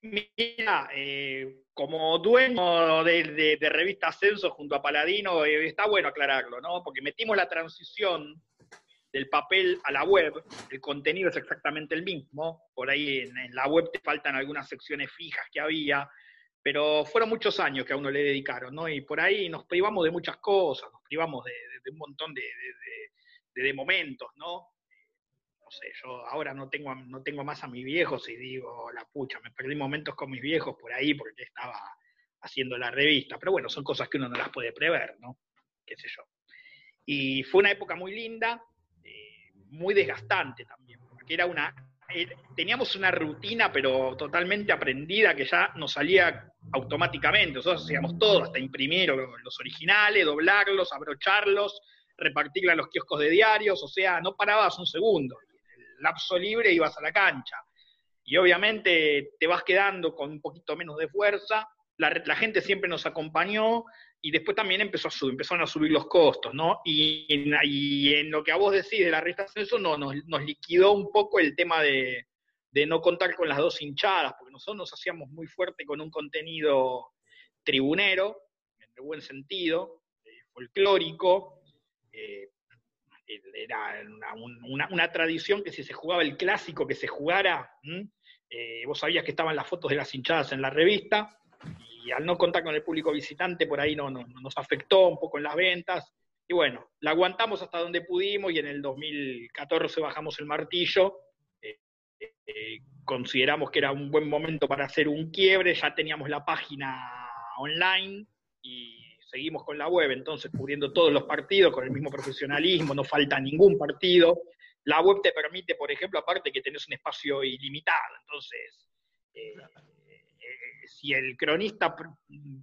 Mira, eh, como dueño de, revista Ascenso junto a Paladino, eh, está bueno aclararlo, ¿no? Porque metimos la transición del papel a la web, el contenido es exactamente el mismo, por ahí en, la web te faltan algunas secciones fijas que había, pero fueron muchos años que a uno le dedicaron, ¿no? Y por ahí nos privamos de muchas cosas, nos privamos de, de un montón de, momentos, ¿no? No sé, yo ahora no tengo, no tengo más a mis viejos y digo, la pucha, me perdí momentos con mis viejos por ahí porque estaba haciendo la revista. Pero bueno, son cosas que uno no las puede prever, ¿no? Qué sé yo. Y fue una época muy linda, eh, muy desgastante también, porque era una, eh, teníamos una rutina, pero totalmente aprendida, que ya nos salía automáticamente. Nosotros hacíamos todo, hasta imprimir los originales, doblarlos, abrocharlos, repartirla a los kioscos de diarios, o sea, no parabas un segundo lapso libre ibas a la cancha. Y obviamente te vas quedando con un poquito menos de fuerza, la, gente siempre nos acompañó y después también empezó a subir, empezaron a subir los costos, ¿no? Y, en lo que a vos decís de la resta eso no, nos, liquidó un poco el tema de, no contar con las dos hinchadas, porque nosotros nos hacíamos muy fuerte con un contenido tribunero, en buen sentido, eh, folclórico, eh, era una, tradición que si se jugaba el clásico, que se jugara, eh, vos sabías que estaban las fotos de las hinchadas en la revista, y al no contar con el público visitante, por ahí no, nos afectó un poco en las ventas, y bueno, la aguantamos hasta donde pudimos, y en el 2014 bajamos el martillo, eh, eh, consideramos que era un buen momento para hacer un quiebre, ya teníamos la página online, y seguimos con la web, entonces cubriendo todos los partidos con el mismo profesionalismo, no falta ningún partido. La web te permite, por ejemplo, aparte que tenés un espacio ilimitado, entonces, eh, eh, si el cronista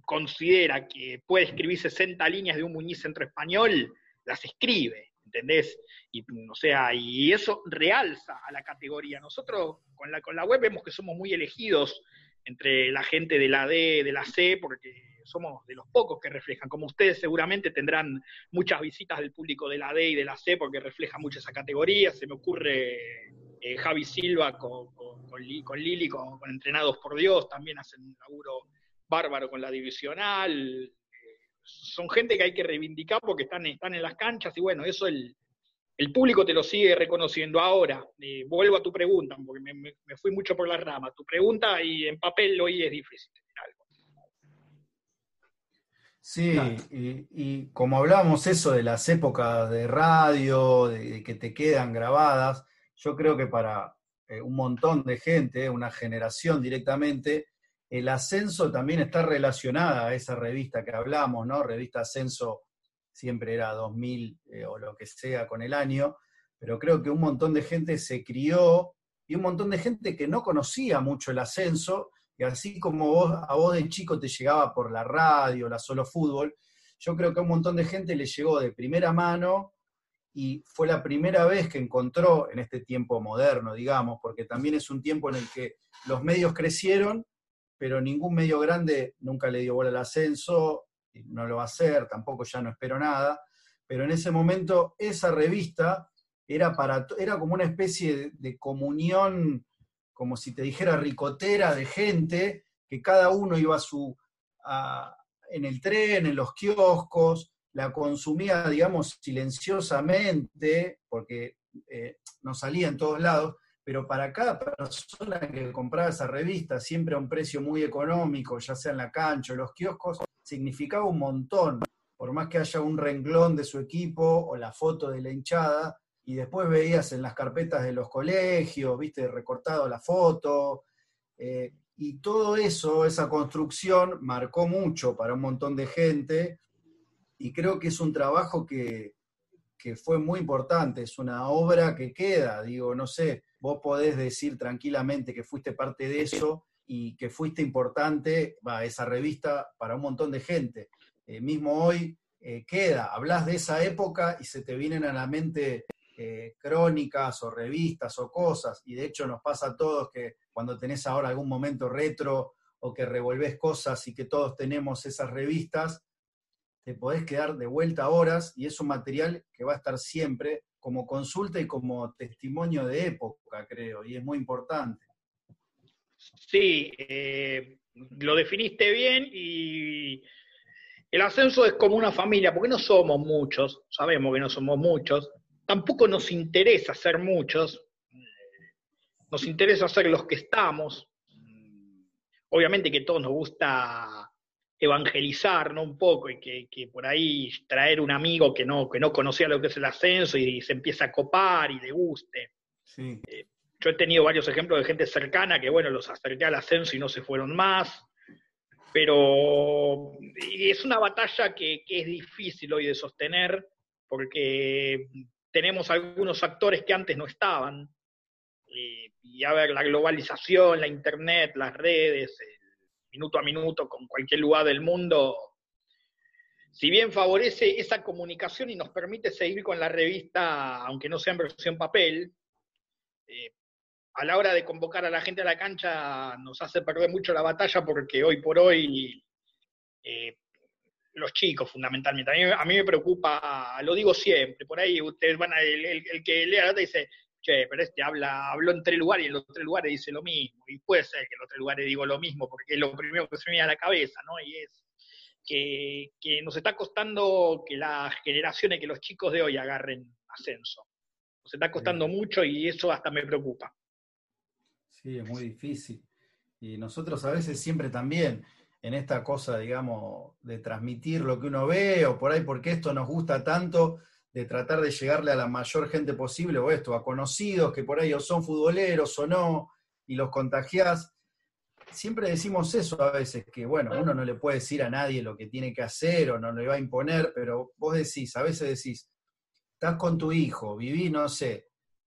considera que puede escribir 60 líneas de un Muñiz centro español, las escribe, ¿entendés? Y, o sea, y eso realza a la categoría. Nosotros con la, con la web vemos que somos muy elegidos entre la gente de la D, de la C, porque somos de los pocos que reflejan. Como ustedes seguramente tendrán muchas visitas del público de la D y de la C porque refleja mucho esa categoría. Se me ocurre eh, Javi Silva con, con, Lili, con, Entrenados por Dios, también hacen un laburo bárbaro con la divisional. Eh, son gente que hay que reivindicar porque están, están en las canchas y bueno, eso el, el público te lo sigue reconociendo. Ahora, eh, vuelvo a tu pregunta, porque me, fui mucho por la rama. Tu pregunta y en papel hoy es difícil. Sí, y, como hablábamos eso de las épocas de radio, de, que te quedan grabadas, yo creo que para eh, un montón de gente, una generación directamente, el ascenso también está relacionada a esa revista que hablamos, ¿no? Revista Ascenso siempre era 2000 eh, o lo que sea con el año, pero creo que un montón de gente se crió y un montón de gente que no conocía mucho el ascenso y así como a vos de chico te llegaba por la radio, la solo fútbol, yo creo que a un montón de gente le llegó de primera mano y fue la primera vez que encontró en este tiempo moderno, digamos, porque también es un tiempo en el que los medios crecieron, pero ningún medio grande nunca le dio bola al ascenso, no lo va a hacer, tampoco ya no espero nada, pero en ese momento esa revista era, para, era como una especie de, comunión, como si te dijera ricotera de gente, que cada uno iba a su, en el tren, en los kioscos, la consumía, digamos, silenciosamente, porque eh, no salía en todos lados, pero para cada persona que compraba esa revista, siempre a un precio muy económico, ya sea en la cancha o los kioscos, significaba un montón, por más que haya un renglón de su equipo o la foto de la hinchada, y después veías en las carpetas de los colegios, viste, recortado la foto, eh, y todo eso, esa construcción, marcó mucho para un montón de gente, y creo que es un trabajo que, fue muy importante, es una obra que queda, digo, no sé, vos podés decir tranquilamente que fuiste parte de eso y que fuiste importante, va, esa revista para un montón de gente. Eh, mismo hoy eh, queda, hablas de esa época y se te vienen a la mente eh, crónicas o revistas o cosas, y de hecho nos pasa a todos que cuando tenés ahora algún momento retro o que revolvés cosas y que todos tenemos esas revistas, te podés quedar de vuelta horas y es un material que va a estar siempre como consulta y como testimonio de época, creo, y es muy importante. Sí, eh, lo definiste bien y el ascenso es como una familia, porque no somos muchos, sabemos que no somos muchos, tampoco nos interesa ser muchos, nos interesa ser los que estamos. Obviamente que a todos nos gusta evangelizar ¿no? un poco y que, por ahí traer un amigo que no, que no conocía lo que es el ascenso y se empieza a copar y le guste. Eh, yo he tenido varios ejemplos de gente cercana que, bueno, los acerqué al ascenso y no se fueron más, pero es una batalla que, es difícil hoy de sostener porque tenemos algunos actores que antes no estaban. Y a ver, la globalización, la internet, las redes, minuto a minuto con cualquier lugar del mundo, si bien favorece esa comunicación y nos permite seguir con la revista, aunque no sea en versión papel, eh, a la hora de convocar a la gente a la cancha nos hace perder mucho la batalla porque hoy por hoy eh, los chicos fundamentalmente, a mí, me preocupa, lo digo siempre, por ahí ustedes van a, el, que lea la nota dice, pero este habla, habló en tres lugares y en los tres lugares dice lo mismo. Y puede ser que en los tres lugares digo lo mismo, porque es lo primero que se me viene a la cabeza, ¿no? Y es que, nos está costando que las generaciones, que los chicos de hoy agarren ascenso. Nos está costando mucho y eso hasta me preocupa. Sí, es muy difícil. Y nosotros a veces siempre también en esta cosa, digamos, de transmitir lo que uno ve o por ahí porque esto nos gusta tanto, de tratar de llegarle a la mayor gente posible, o esto, a conocidos que por ahí o son futboleros o no, y los contagiás. Siempre decimos eso a veces, que bueno, uno no le puede decir a nadie lo que tiene que hacer o no le va a imponer, pero vos decís, a veces decís, estás con tu hijo, vivís, no sé,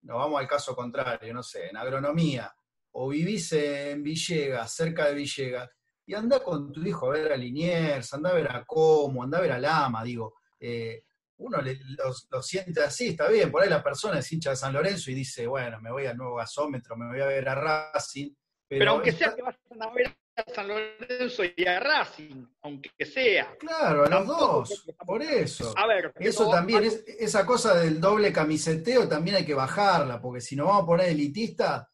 nos vamos al caso contrario, no sé, en agronomía, o vivís en Villegas, cerca de Villegas, y anda con tu hijo a ver a Liniers, anda a ver a Como, anda a ver a Lama, digo, eh, uno lo, siente así, está bien, por ahí la persona es hincha de San Lorenzo y dice, bueno, me voy al nuevo gasómetro, me voy a ver a Racing. Pero, aunque sea que vayan a ver a San Lorenzo y a Racing, aunque sea. Claro, a los dos, por eso. A ver, eso también, es, esa cosa del doble camiseteo también hay que bajarla, porque si nos vamos a poner elitista,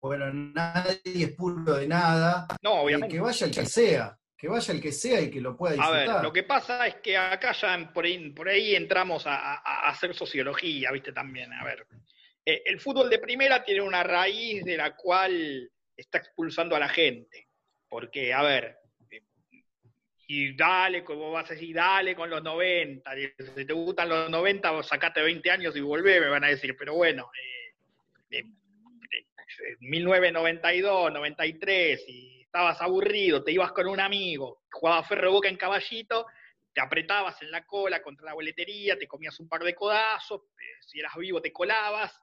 bueno, nadie es puro de nada. No, obviamente. Que vaya el que sea que vaya el que sea y que lo pueda disfrutar. A ver, lo que pasa es que acá ya por ahí, entramos a, hacer sociología, ¿viste? También, a ver. Eh, el fútbol de primera tiene una raíz de la cual está expulsando a la gente. Porque, a ver, eh, y dale, como vas a decir, dale con los 90, si te gustan los 90, vos sacate 20 años y volvé, me van a decir, pero bueno, eh, 1992, 93 y estabas aburrido, te ibas con un amigo, jugabas Ferro Boca en caballito, te apretabas en la cola contra la boletería, te comías un par de codazos, eh, si eras vivo te colabas.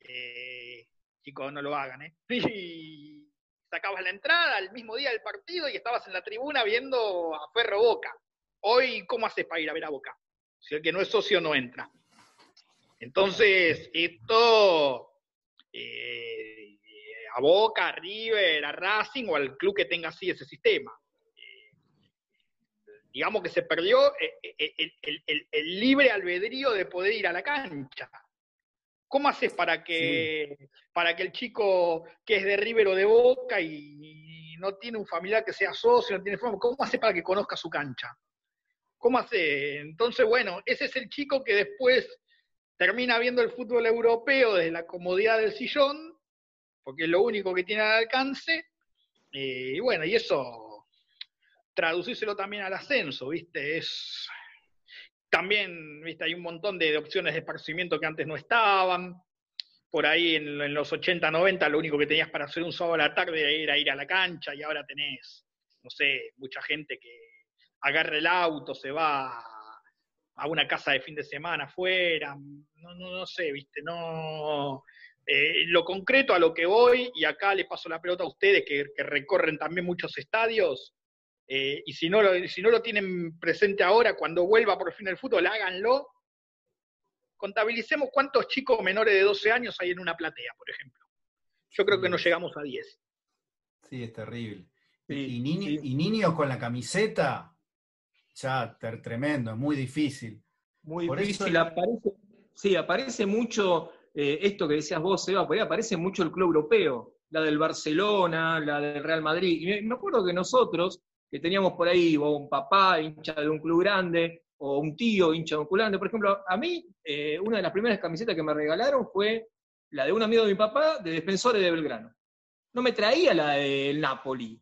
Eh, chicos, no lo hagan, ¿eh? Y sacabas la entrada el mismo día del partido y estabas en la tribuna viendo a Ferro Boca. Hoy, ¿cómo haces para ir a ver a Boca? Si el que no es socio no entra. Entonces, esto eh, a Boca, a River, a Racing o al club que tenga así ese sistema. Eh, digamos que se perdió eh, el, libre albedrío de poder ir a la cancha. ¿Cómo haces para que, para que el chico que es de River o de Boca y no tiene un familiar que sea socio, no tiene forma, ¿cómo hace para que conozca su cancha? ¿Cómo hace? Entonces, bueno, ese es el chico que después termina viendo el fútbol europeo desde la comodidad del sillón, porque es lo único que tiene al alcance, y bueno, y eso, traducírselo también al ascenso, ¿viste? Es, también, ¿viste? Hay un montón de, opciones de esparcimiento que antes no estaban, por ahí en, los 80, 90 lo único que tenías para hacer un sábado a la tarde era ir a la cancha y ahora tenés, no sé, mucha gente que agarra el auto, se va a una casa de fin de semana afuera, no, no, no sé, viste, no... Eh, lo concreto a lo que voy, y acá le paso la pelota a ustedes que, recorren también muchos estadios, eh, y si no, lo, si no lo tienen presente ahora, cuando vuelva por fin el fútbol, háganlo. Contabilicemos cuántos chicos menores de 12 años hay en una platea, por ejemplo. Yo creo que no llegamos a 10. Sí, es terrible. y, y niños con la camiseta, ya tremendo, es muy difícil. Muy difícil, aparece, sí, aparece mucho eh, esto que decías vos, Eva, por ahí aparece mucho el club europeo, la del Barcelona, la del Real Madrid. Y me, acuerdo que nosotros, que teníamos por ahí un papá hincha de un club grande, o un tío hincha de un club grande, por ejemplo, a mí, eh, una de las primeras camisetas que me regalaron fue la de un amigo de mi papá, de Defensores de Belgrano. No me traía la del Napoli,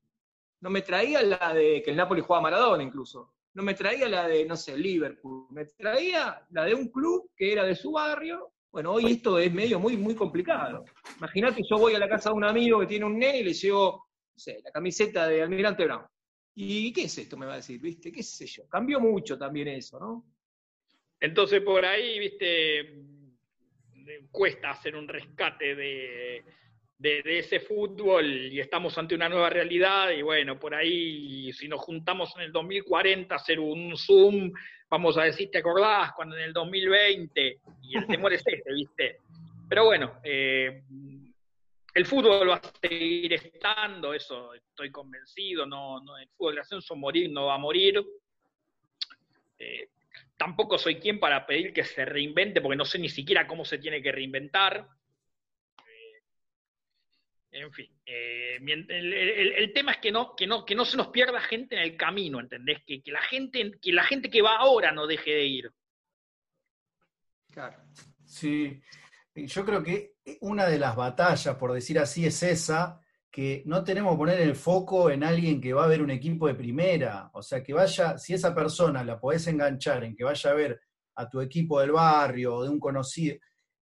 no me traía la de que el Napoli jugaba Maradona incluso no me traía la de, no sé, Liverpool, me traía la de un club que era de su barrio. Bueno, hoy esto es medio muy, muy complicado. Imagínate, yo voy a la casa de un amigo que tiene un nene y le llevo, no sé, la camiseta de Almirante Brown. ¿Y qué es esto? Me va a decir, ¿viste? ¿Qué sé yo? Cambió mucho también eso, ¿no? Entonces, por ahí, ¿viste? Cuesta hacer un rescate de, de, ese fútbol y estamos ante una nueva realidad y bueno, por ahí si nos juntamos en el 2040 a hacer un Zoom, vamos a decir, ¿te acordás cuando en el 2020? Y el temor es este, ¿viste? Pero bueno, eh, el fútbol va a seguir estando, eso estoy convencido, no, no el fútbol de ascenso morir no va a morir. Eh, tampoco soy quien para pedir que se reinvente, porque no sé ni siquiera cómo se tiene que reinventar. En fin, eh, el, tema es que no, que, no, que no se nos pierda gente en el camino, ¿entendés? Que, la gente, que la gente que va ahora no deje de ir. Claro. Sí, yo creo que una de las batallas, por decir así, es esa, que no tenemos que poner el foco en alguien que va a ver un equipo de primera. O sea, que vaya, si esa persona la podés enganchar en que vaya a ver a tu equipo del barrio o de un conocido,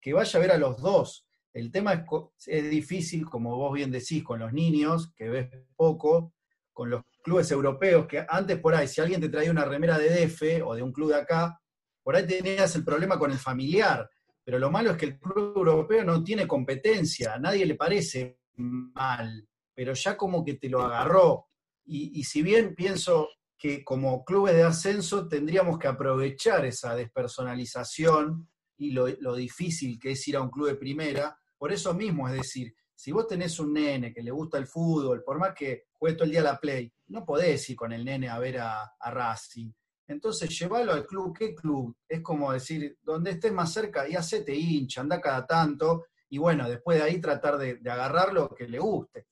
que vaya a ver a los dos el tema es, es difícil, como vos bien decís, con los niños, que ves poco, con los clubes europeos, que antes por ahí, si alguien te traía una remera de DF o de un club de acá, por ahí tenías el problema con el familiar. Pero lo malo es que el club europeo no tiene competencia, a nadie le parece mal, pero ya como que te lo agarró. Y, si bien pienso que como clubes de ascenso tendríamos que aprovechar esa despersonalización y lo, lo difícil que es ir a un club de primera, por eso mismo, es decir, si vos tenés un nene que le gusta el fútbol, por más que juegue todo el día a la play, no podés ir con el nene a ver a, Racing. Entonces, llévalo al club. ¿Qué club? Es como decir, donde estés más cerca y hacete hincha, anda cada tanto, y bueno, después de ahí tratar de, agarrar lo que le guste.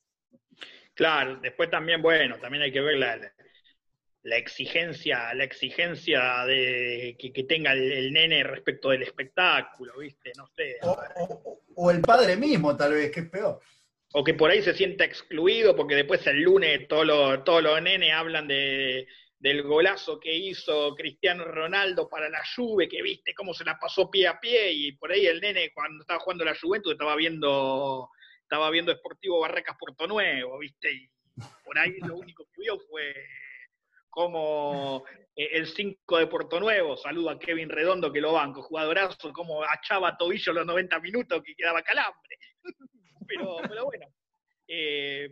Claro, después también, bueno, también hay que ver la, la exigencia, la exigencia de que, tenga el, nene respecto del espectáculo, ¿viste? No sé. O, el padre mismo, tal vez, que es peor. O que por ahí se sienta excluido porque después el lunes todos los, todos los nenes hablan de, del golazo que hizo Cristiano Ronaldo para la Juve, que viste cómo se la pasó pie a pie, y por ahí el nene cuando estaba jugando la Juventus estaba viendo, estaba viendo Sportivo Barracas Puerto Nuevo, viste, y por ahí lo único que vio fue como eh, el 5 de Puerto Nuevo, saludo a Kevin Redondo que lo banco, jugadorazo, como achaba tobillo los 90 minutos que quedaba calambre. pero, pero bueno, eh,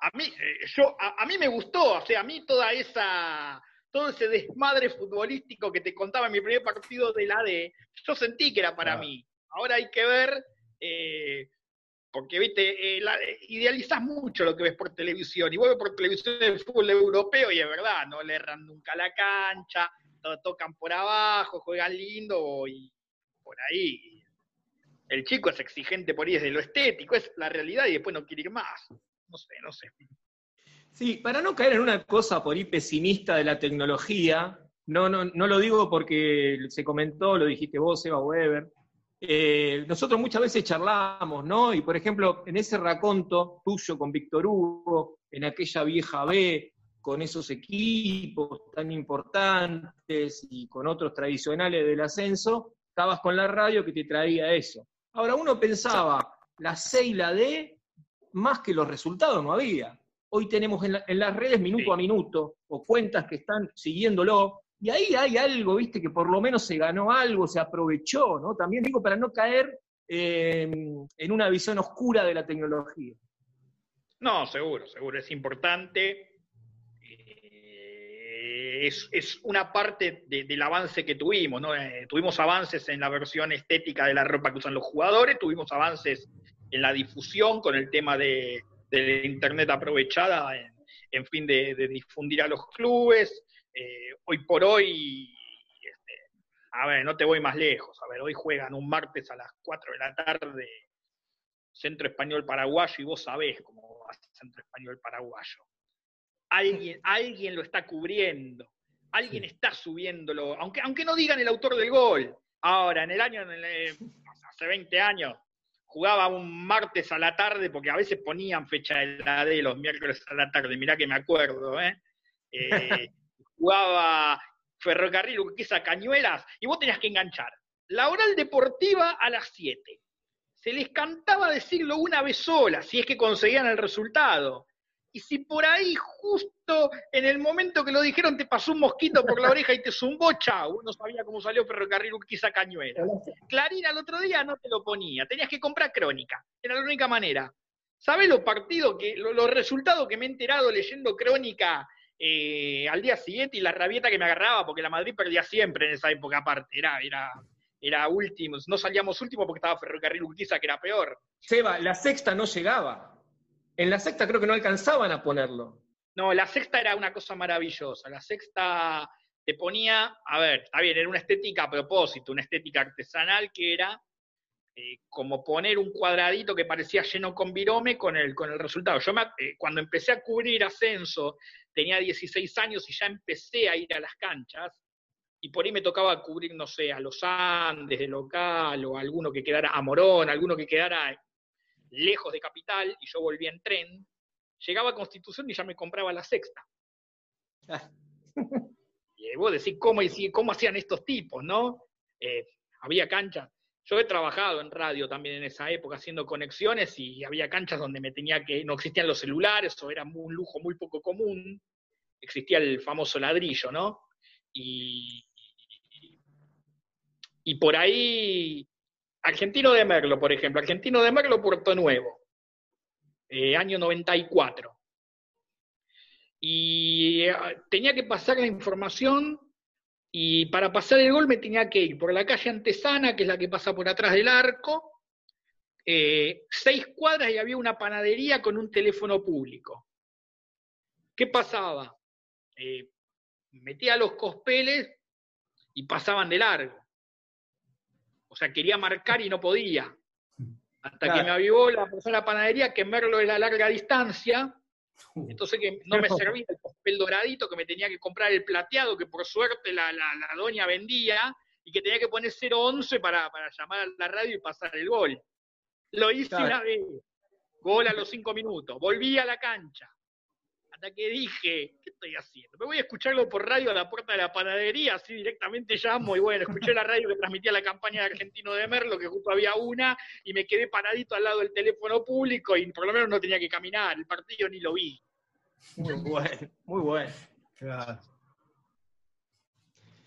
a mí, eh, yo, a, mí me gustó, o sea, a mí toda esa, todo ese desmadre futbolístico que te contaba en mi primer partido de la D, yo sentí que era para mí. Ahora hay que ver, eh, porque viste, eh, idealizas mucho lo que ves por televisión, y vuelve por televisión del fútbol europeo, y es verdad, no le erran nunca la cancha, tocan por abajo, juegan lindo, y por ahí. El chico es exigente por ahí desde lo estético, es la realidad y después no quiere ir más. No sé, no sé. Sí, para no caer en una cosa por ahí pesimista de la tecnología, no, no, no lo digo porque se comentó, lo dijiste vos, Eva Weber. Eh, nosotros muchas veces charlamos, ¿no? Y por ejemplo, en ese raconto tuyo con Víctor Hugo, en aquella vieja B, con esos equipos tan importantes y con otros tradicionales del ascenso, estabas con la radio que te traía eso. Ahora uno pensaba, la C y la D, más que los resultados no había hoy tenemos en, las redes minuto a minuto, o cuentas que están siguiéndolo, y ahí hay algo, viste, que por lo menos se ganó algo, se aprovechó, ¿no? También digo, para no caer em, en una visión oscura de la tecnología. No, seguro, seguro, es importante. Eh, es, una parte del avance que tuvimos, ¿no? Eh, tuvimos avances en la versión estética de la ropa que usan los jugadores, tuvimos avances en la difusión con el tema de, de Internet aprovechada en, fin de, difundir a los clubes. Eh, hoy por hoy, este, a ver, no te voy más lejos, a ver, hoy juegan un martes a las 4 de la tarde Centro Español Paraguayo y vos sabés cómo va Centro Español Paraguayo. Alguien, alguien lo está cubriendo, alguien está subiéndolo, aunque, aunque no digan el autor del gol. Ahora, en el año, hace 20 años, jugaba un martes a la tarde, porque a veces ponían fecha de la D los miércoles a la tarde, mirá que me acuerdo, ¿eh? eh jugaba Ferrocarril Urquiza Cañuelas, y vos tenías que enganchar. La oral deportiva a las 7. Se les cantaba decirlo una vez sola, si es que conseguían el resultado. Y si por ahí, justo en el momento que lo dijeron, te pasó un mosquito por la oreja y te zumbó, chau, no sabía cómo salió Ferrocarril Urquiza Cañuela. Clarín al otro día no te lo ponía, tenías que comprar crónica, era la única manera. ¿Sabes los partidos, que, los resultados que me he enterado leyendo crónica eh, al día siguiente y la rabieta que me agarraba? Porque la Madrid perdía siempre en esa época aparte, era, era, era últimos, no salíamos últimos porque estaba Ferrocarril Urquiza, que era peor. Seba, la sexta no llegaba. En la sexta creo que no alcanzaban a ponerlo. No, la sexta era una cosa maravillosa. La sexta te ponía, a ver, está bien, era una estética a propósito, una estética artesanal que era eh, como poner un cuadradito que parecía lleno con virome con el, con el resultado. Yo eh, cuando empecé a cubrir ascenso, tenía 16 años y ya empecé a ir a las canchas, y por ahí me tocaba cubrir, no sé, a los Andes de local, o alguno que quedara a Morón, alguno que quedara lejos de capital y yo volvía en tren, llegaba a Constitución y ya me compraba la sexta. y vos decís, ¿cómo, cómo hacían estos tipos, no? Eh, había canchas. Yo he trabajado en radio también en esa época haciendo conexiones y había canchas donde me tenía que, no existían los celulares o era un lujo muy poco común. Existía el famoso ladrillo, ¿no? Y, y por ahí Argentino de Merlo, por ejemplo, Argentino de Merlo, Puerto Nuevo, eh, año 94. Y eh, tenía que pasar la información y para pasar el gol me tenía que ir por la calle Antesana, que es la que pasa por atrás del arco, eh, seis cuadras y había una panadería con un teléfono público. ¿Qué pasaba? metía los cospeles y pasaban de largo. O sea, quería marcar y no podía. Hasta que me avivó la persona de la panadería que Merlo era a larga distancia. Entonces que no me servía el papel doradito, que me tenía que comprar el plateado, que por suerte la, doña vendía, y que tenía que poner 011 para, para llamar a la radio y pasar el gol. Lo hice una vez, gol a los cinco minutos, volví a la cancha, hasta que dije, ¿qué estoy haciendo? Me voy a escucharlo por radio a la puerta de la panadería, así directamente llamo y bueno, escuché la radio que transmitía la campaña de Argentino de Merlo, que justo había una, y me quedé paradito al lado del teléfono público y por lo menos no tenía que caminar, el partido ni lo vi. Muy bueno, muy bueno.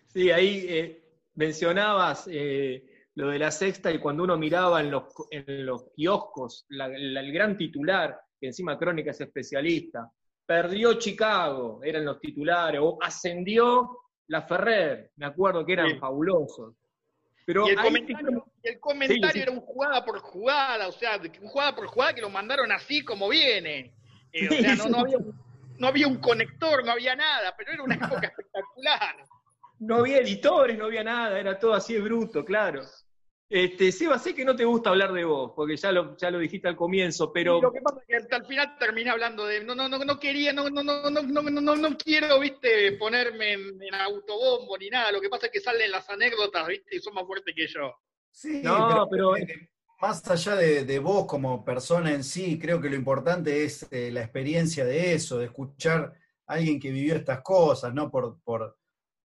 Sí, ahí eh, mencionabas eh, lo de la sexta y cuando uno miraba en los, en los kioscos, el gran titular, que encima Crónica es especialista, perdió Chicago, eran los titulares, o ascendió la Ferrer, me acuerdo que eran fabulosos. Pero y el comentario, era un jugada por jugada, o sea, un jugada por jugada que lo mandaron así como viene. Eh, o sea, no, había, no había un conector, no había nada, pero era una época espectacular. No había editores, no había nada, era todo así de bruto, claro. Este, Seba, sé que no te gusta hablar de vos, porque ya lo, ya lo dijiste al comienzo, pero. lo que pasa es que al final terminé hablando de. No, no, no, no quería, no, no, no, no, no, no, no quiero, viste, ponerme en, autobombo ni nada. Lo que pasa es que salen las anécdotas, viste, y son más fuertes que yo. Sí, no, pero, más allá de, vos como persona en sí, creo que lo importante es eh, la experiencia de eso, de escuchar a alguien que vivió estas cosas, ¿no? Por, por,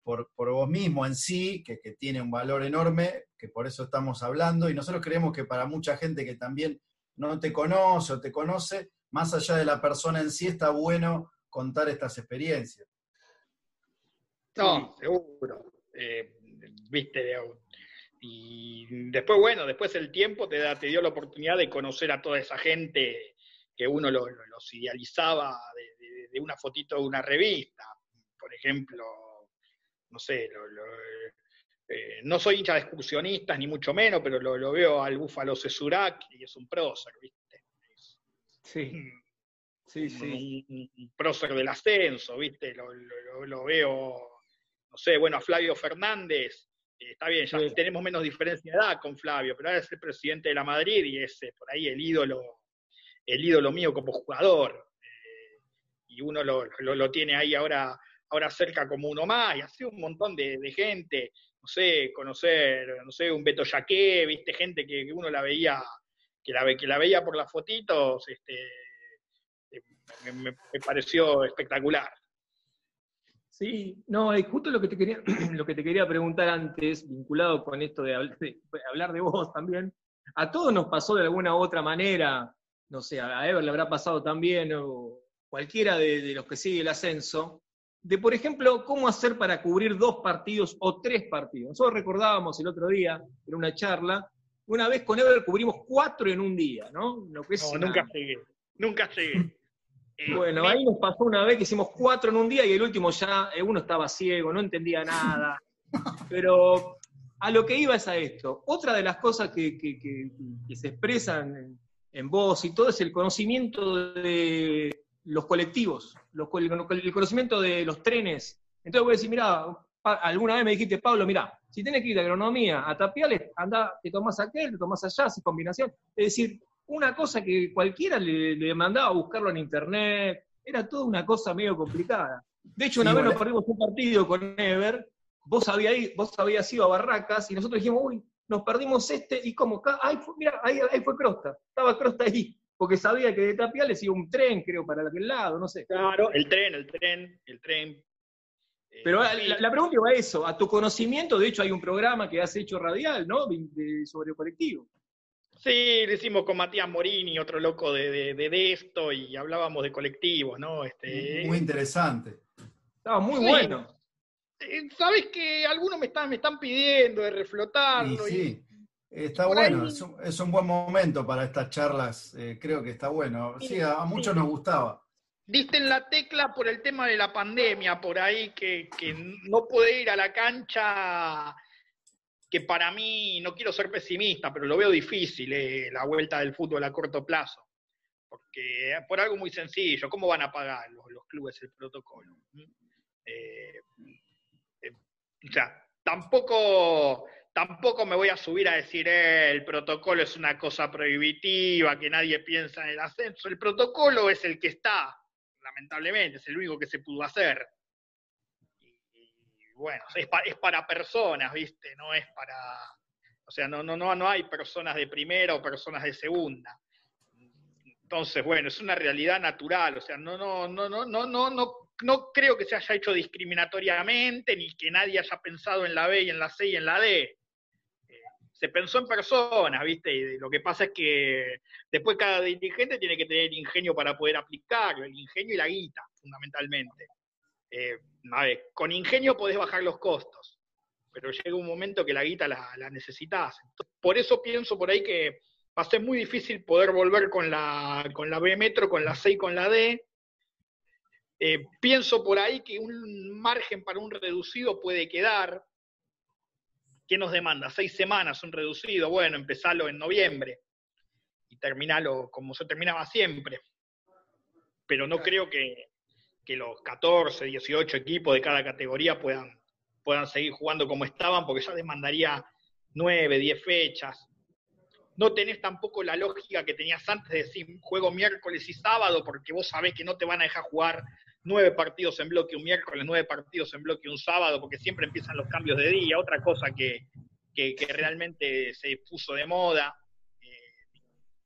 por, vos mismo en sí, que, tiene un valor enorme, que por eso estamos hablando, y nosotros creemos que para mucha gente que también no te conoce o te conoce, más allá de la persona en sí, está bueno contar estas experiencias. No, seguro. Eh, viste, y después, bueno, después el tiempo te, da, te dio la oportunidad de conocer a toda esa gente que uno los idealizaba de, de, una fotito de una revista. Por ejemplo, no sé, eh, no soy hincha de excursionistas, ni mucho menos, pero lo, veo al Búfalo Cesurak y es un prócer, ¿viste? sí. Sí, sí. Un, prócer del ascenso, ¿viste? Lo, veo, no sé, bueno, a Flavio Fernández, eh, está bien, ya tenemos menos diferencia de edad con Flavio, pero ahora es el presidente de la Madrid y es eh, por ahí el ídolo, el ídolo mío como jugador. y uno lo, tiene ahí ahora ahora cerca como uno más, y así un montón de, gente, no sé, conocer, no sé, un Beto Yaqué, viste, gente que, uno la veía, que la, que la veía por las fotitos, este, eh, me, pareció espectacular. Sí, no, justo lo que te quería, lo que te quería preguntar antes, vinculado con esto de, hablar de vos también, a todos nos pasó de alguna u otra manera, no sé, a Ever le habrá pasado también, o cualquiera de los que sigue el ascenso, de, por ejemplo, cómo hacer para cubrir dos partidos o tres partidos. Nosotros recordábamos el otro día, en una charla, una vez con Ever cubrimos cuatro en un día, ¿no? no, nunca llegué, nunca llegué. Eh, bueno, ahí nos pasó una vez que hicimos cuatro en un día y el último ya, eh, uno estaba ciego, no entendía nada. Pero a lo que iba es a esto. Otra de las cosas que, se expresan en, en vos y todo es el conocimiento de los colectivos, el conocimiento de los trenes. Entonces voy a decir, mira, alguna vez me dijiste, Pablo, mira, si tienes que ir de agronomía a Tapiales, anda, te tomás aquel, te tomás allá, sin combinación. Es decir, una cosa que cualquiera le, mandaba a buscarlo en internet, era toda una cosa medio complicada. De hecho, una vez nos perdimos un partido con Ever, vos habías, vos habías ido a Barracas y nosotros dijimos, uy, nos perdimos este y como, ahí mira, ahí, ahí fue Crosta, estaba Crosta ahí porque sabía que de Tapiales iba un tren, creo, para aquel lado, no sé. Claro, el tren, el tren, el tren. Eh, Pero la, pregunta va a eso, a tu conocimiento, de hecho hay un programa que has hecho radial, ¿no? sobre colectivo. Sí, lo hicimos con Matías Morini, otro loco de, de, esto, y hablábamos de colectivos, ¿no? Este, muy interesante. Estaba muy bueno. Eh, Sabes que algunos me están, me están pidiendo de reflotarlo. sí. Está bueno, es un, buen momento para estas charlas, eh, creo que está bueno. Sí, a, muchos nos gustaba. Diste en la tecla por el tema de la pandemia, por ahí que, no puede ir a la cancha, que para mí, no quiero ser pesimista, pero lo veo difícil, eh, la vuelta del fútbol a corto plazo. Porque por algo muy sencillo, ¿cómo van a pagar los, clubes el protocolo? Eh, o sea, tampoco tampoco me voy a subir a decir, eh, el protocolo es una cosa prohibitiva, que nadie piensa en el ascenso. El protocolo es el que está, lamentablemente, es el único que se pudo hacer. Y, bueno, es, para personas, ¿viste? No es para... O sea, no, no, no, no hay personas de primera o personas de segunda. Entonces, bueno, es una realidad natural, o sea, no, no, no, no, no, no, no, no creo que se haya hecho discriminatoriamente, ni que nadie haya pensado en la B y en la C y en la D se pensó en personas, ¿viste? Y lo que pasa es que después cada dirigente tiene que tener ingenio para poder aplicarlo, el ingenio y la guita, fundamentalmente. Eh, a ver, con ingenio podés bajar los costos, pero llega un momento que la guita la, necesitas. por eso pienso por ahí que va a ser muy difícil poder volver con la, con la B Metro, con la C y con la D, Eh, pienso por ahí que un margen para un reducido puede quedar. ¿Qué nos demanda? Seis semanas, un reducido. Bueno, empezalo en noviembre y terminalo como se terminaba siempre. Pero no creo que, que, los 14, 18 equipos de cada categoría puedan, puedan seguir jugando como estaban, porque ya demandaría 9, 10 fechas no tenés tampoco la lógica que tenías antes de decir juego miércoles y sábado, porque vos sabés que no te van a dejar jugar nueve partidos en bloque un miércoles, nueve partidos en bloque un sábado, porque siempre empiezan los cambios de día, otra cosa que, realmente se puso de moda. Eh,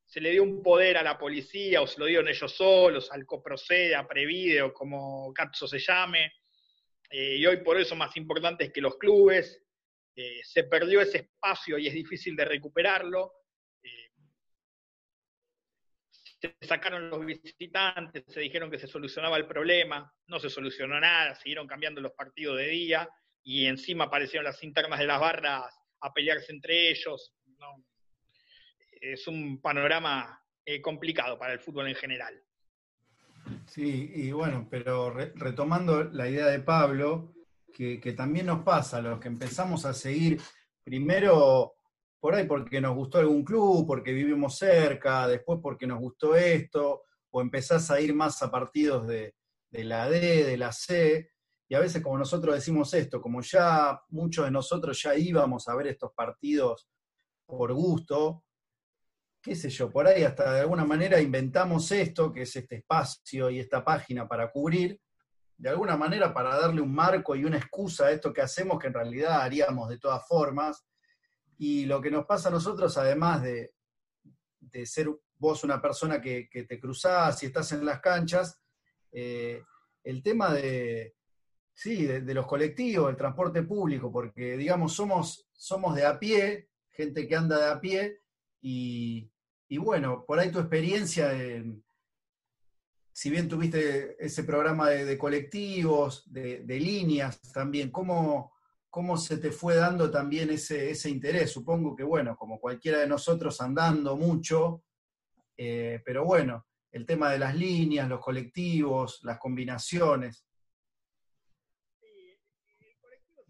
se le dio un poder a la policía, o se lo dieron ellos solos, al coprocede, a Prevideo, como Catso se llame, eh, y hoy por eso más importante es que los clubes, eh, se perdió ese espacio y es difícil de recuperarlo sacaron los visitantes, se dijeron que se solucionaba el problema, no se solucionó nada, siguieron cambiando los partidos de día y encima aparecieron las internas de las barras a pelearse entre ellos. Es un panorama eh, complicado para el fútbol en general. Sí, y bueno, pero retomando la idea de Pablo, que, que también nos pasa, los que empezamos a seguir primero por ahí porque nos gustó algún club, porque vivimos cerca, después porque nos gustó esto, o empezás a ir más a partidos de, la D, de la C, y a veces como nosotros decimos esto, como ya muchos de nosotros ya íbamos a ver estos partidos por gusto, qué sé yo, por ahí hasta de alguna manera inventamos esto, que es este espacio y esta página para cubrir, de alguna manera para darle un marco y una excusa a esto que hacemos, que en realidad haríamos de todas formas, y lo que nos pasa a nosotros, además de, ser vos una persona que, te cruzás y estás en las canchas, eh, el tema de, sí, de, los colectivos, el transporte público, porque digamos, somos, somos de a pie, gente que anda de a pie, y, bueno, por ahí tu experiencia, si bien tuviste ese programa de, colectivos, de, líneas también, ¿cómo, cómo se te fue dando también ese, ese interés. Supongo que, bueno, como cualquiera de nosotros andando mucho, eh, pero bueno, el tema de las líneas, los colectivos, las combinaciones. Sí, el colectivo es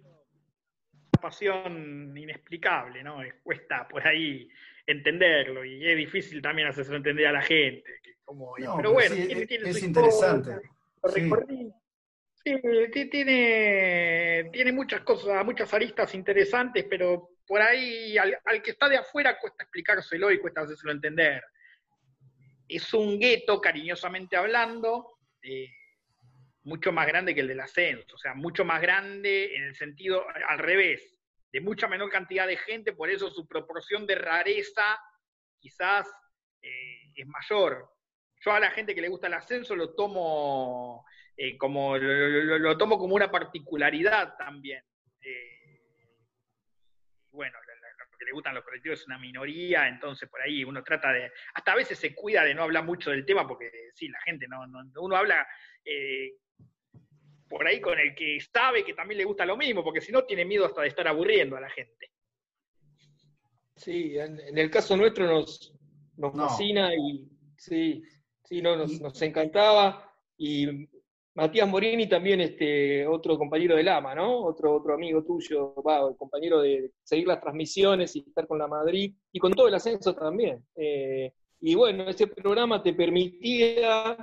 una pasión, inexplicable, ¿no? Cuesta por ahí entenderlo y es difícil también hacerlo entender a la gente. pero, bueno, es, interesante. Sí, tiene, tiene muchas cosas, muchas aristas interesantes, pero por ahí al, que está de afuera cuesta explicárselo y cuesta hacérselo entender. Es un gueto, cariñosamente hablando, eh, mucho más grande que el del ascenso, o sea, mucho más grande en el sentido al revés, de mucha menor cantidad de gente, por eso su proporción de rareza quizás eh, es mayor. Yo a la gente que le gusta el ascenso lo tomo eh, como lo, tomo como una particularidad también. Eh, bueno, lo que le gustan los colectivos es una minoría, entonces por ahí uno trata de, hasta a veces se cuida de no hablar mucho del tema, porque sí, la gente no, uno habla eh, por ahí con el que sabe que también le gusta lo mismo, porque si no tiene miedo hasta de estar aburriendo a la gente. Sí, en, el caso nuestro nos, nos fascina y sí, sí, no, nos, nos encantaba. Y Matías Morini también, este, otro compañero del AMA, ¿no? Otro, otro amigo tuyo, el compañero de seguir las transmisiones y estar con la Madrid, y con todo el ascenso también. Eh, y bueno, ese programa te permitía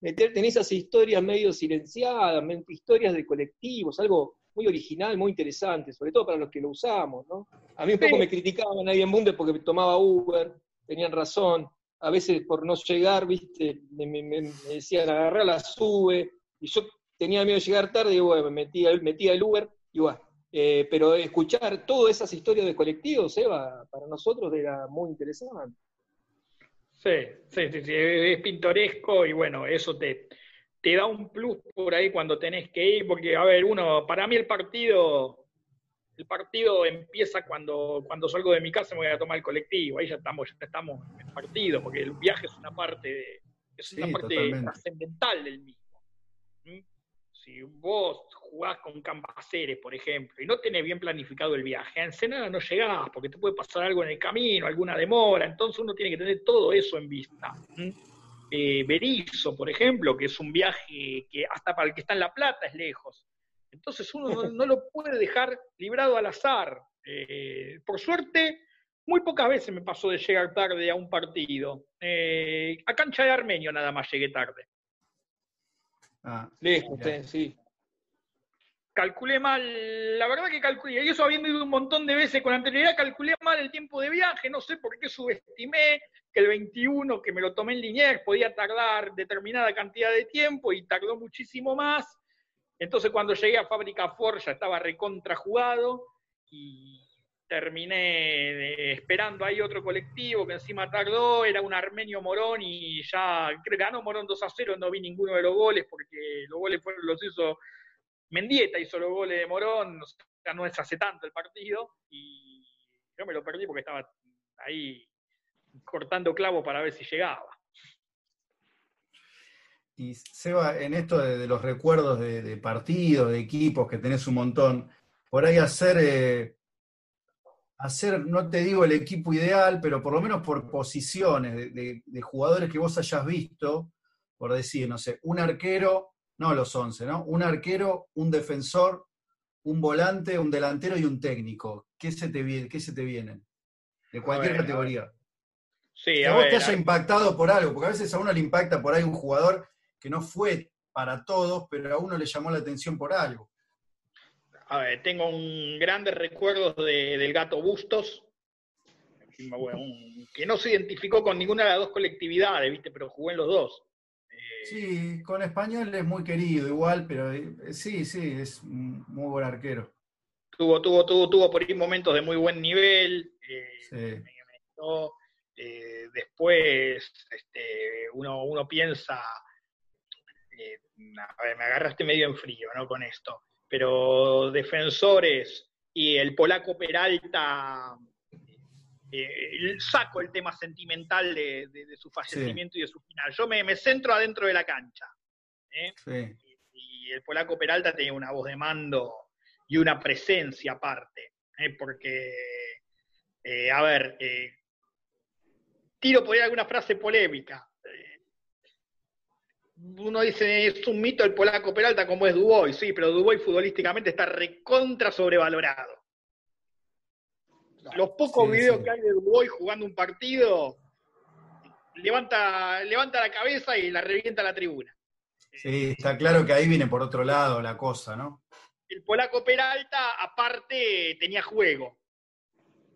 meterte en esas historias medio silenciadas, historias de colectivos, algo muy original, muy interesante, sobre todo para los que lo usamos, ¿no? A mí un poco me criticaban ahí en Bundes porque tomaba Uber, tenían razón, a veces por no llegar, viste, me, me, me decían, agarrar la sube, y yo tenía miedo de llegar tarde y bueno, me metía, metía el Uber y bueno. Eh, pero escuchar todas esas historias de colectivos, Eva, para nosotros era muy interesante. Sí, sí, sí, es pintoresco y bueno, eso te, te da un plus por ahí cuando tenés que ir, porque, a ver, uno, para mí el partido, el partido empieza cuando, cuando salgo de mi casa y me voy a tomar el colectivo, ahí ya estamos, ya estamos en el partido, porque el viaje es una parte, es una parte trascendental del mismo. Si vos jugás con Cambaceres, por ejemplo, y no tenés bien planificado el viaje, a Ensenada no llegás porque te puede pasar algo en el camino, alguna demora, entonces uno tiene que tener todo eso en vista. eh, Berizo, por ejemplo, que es un viaje que hasta para el que está en La Plata es lejos. Entonces uno no, lo puede dejar librado al azar. Eh, por suerte, muy pocas veces me pasó de llegar tarde a un partido. Eh, a cancha de Armenio nada más llegué tarde. Ah, lejos, sí calculé mal, la verdad que calculé, y eso habiendo ido un montón de veces con anterioridad, calculé mal el tiempo de viaje, no sé por qué subestimé que el 21, que me lo tomé en Liniers, podía tardar determinada cantidad de tiempo y tardó muchísimo más. Entonces cuando llegué a Fábrica Ford ya estaba recontra jugado y terminé esperando ahí otro colectivo que encima tardó, era un armenio Morón y ya ganó Morón 2 a 0, no vi ninguno de los goles porque los goles fueron, los hizo Mendieta hizo los goles de Morón, o sea, no es hace tanto el partido, y yo me lo perdí porque estaba ahí cortando clavo para ver si llegaba. Y Seba, en esto de, los recuerdos de, partidos, de equipos, que tenés un montón, por ahí hacer, eh, hacer, no te digo el equipo ideal, pero por lo menos por posiciones de, de jugadores que vos hayas visto, por decir, no sé, un arquero no los 11, ¿no? Un arquero, un defensor, un volante, un delantero y un técnico. ¿Qué se te, viene, qué se te vienen? De cualquier categoría. Sí, a, vos te haya impactado por algo, porque a veces a uno le impacta por ahí un jugador que no fue para todos, pero a uno le llamó la atención por algo. A ver, tengo un grandes recuerdos del gato Bustos, que no se identificó con ninguna de las dos colectividades, ¿viste? pero jugó en los dos. Sí, con español es muy querido igual, pero eh, sí, sí, es un muy buen arquero. Tuvo, tuvo, tuvo, tuvo por ahí momentos de muy buen nivel. Eh, eh, después este, uno, uno piensa, a ver, me agarraste medio en frío ¿no? con esto, pero defensores y el polaco Peralta eh, saco el tema sentimental de, su fallecimiento y de su final. Yo me, centro adentro de la cancha. ¿eh? Y, el polaco Peralta tenía una voz de mando y una presencia aparte. ¿eh? Porque, a ver, tiro por ahí alguna frase polémica. Uno dice, es un mito el polaco Peralta como es Dubois, sí, pero Dubois futbolísticamente está recontra sobrevalorado. Los pocos videos que hay de Dubois jugando un partido, levanta, levanta la cabeza y la revienta la tribuna. Sí, está claro que ahí viene por otro lado la cosa, ¿no? El polaco Peralta, aparte, tenía juego.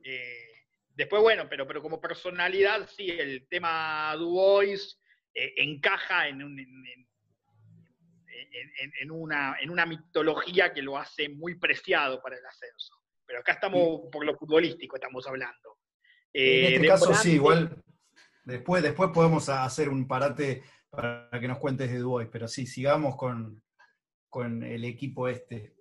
Eh, después, bueno, pero, pero como personalidad, sí, el tema Dubois eh, encaja en, en, una, en una mitología que lo hace muy preciado para el ascenso pero acá estamos por lo futbolístico, estamos hablando. en este eh, caso sí, igual después, después podemos hacer un parate para que nos cuentes de Dubois, pero sí, sigamos con, el equipo este.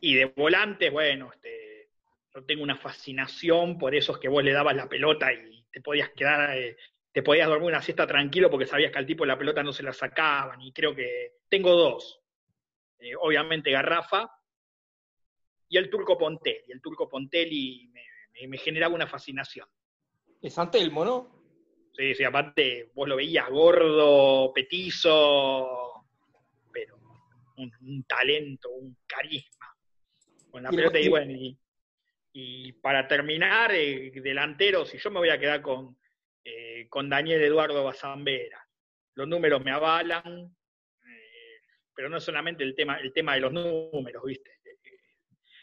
Y de volantes, bueno, este, yo tengo una fascinación por esos que vos le dabas la pelota y te podías quedar, eh, te podías dormir una siesta tranquilo porque sabías que al tipo la pelota no se la sacaban, y creo que tengo dos. Eh, obviamente Garrafa, y el turco Pontelli. El turco Pontelli me, me, generaba una fascinación. Es Antelmo, ¿no? Sí, sí, aparte vos lo veías gordo, petizo, pero un, talento, un carisma. Con la pelota y bueno, y, para terminar, eh, delantero, si yo me voy a quedar con, eh, con Daniel Eduardo Bazambera. Los números me avalan, eh, pero no solamente el tema, el tema de los números, ¿viste?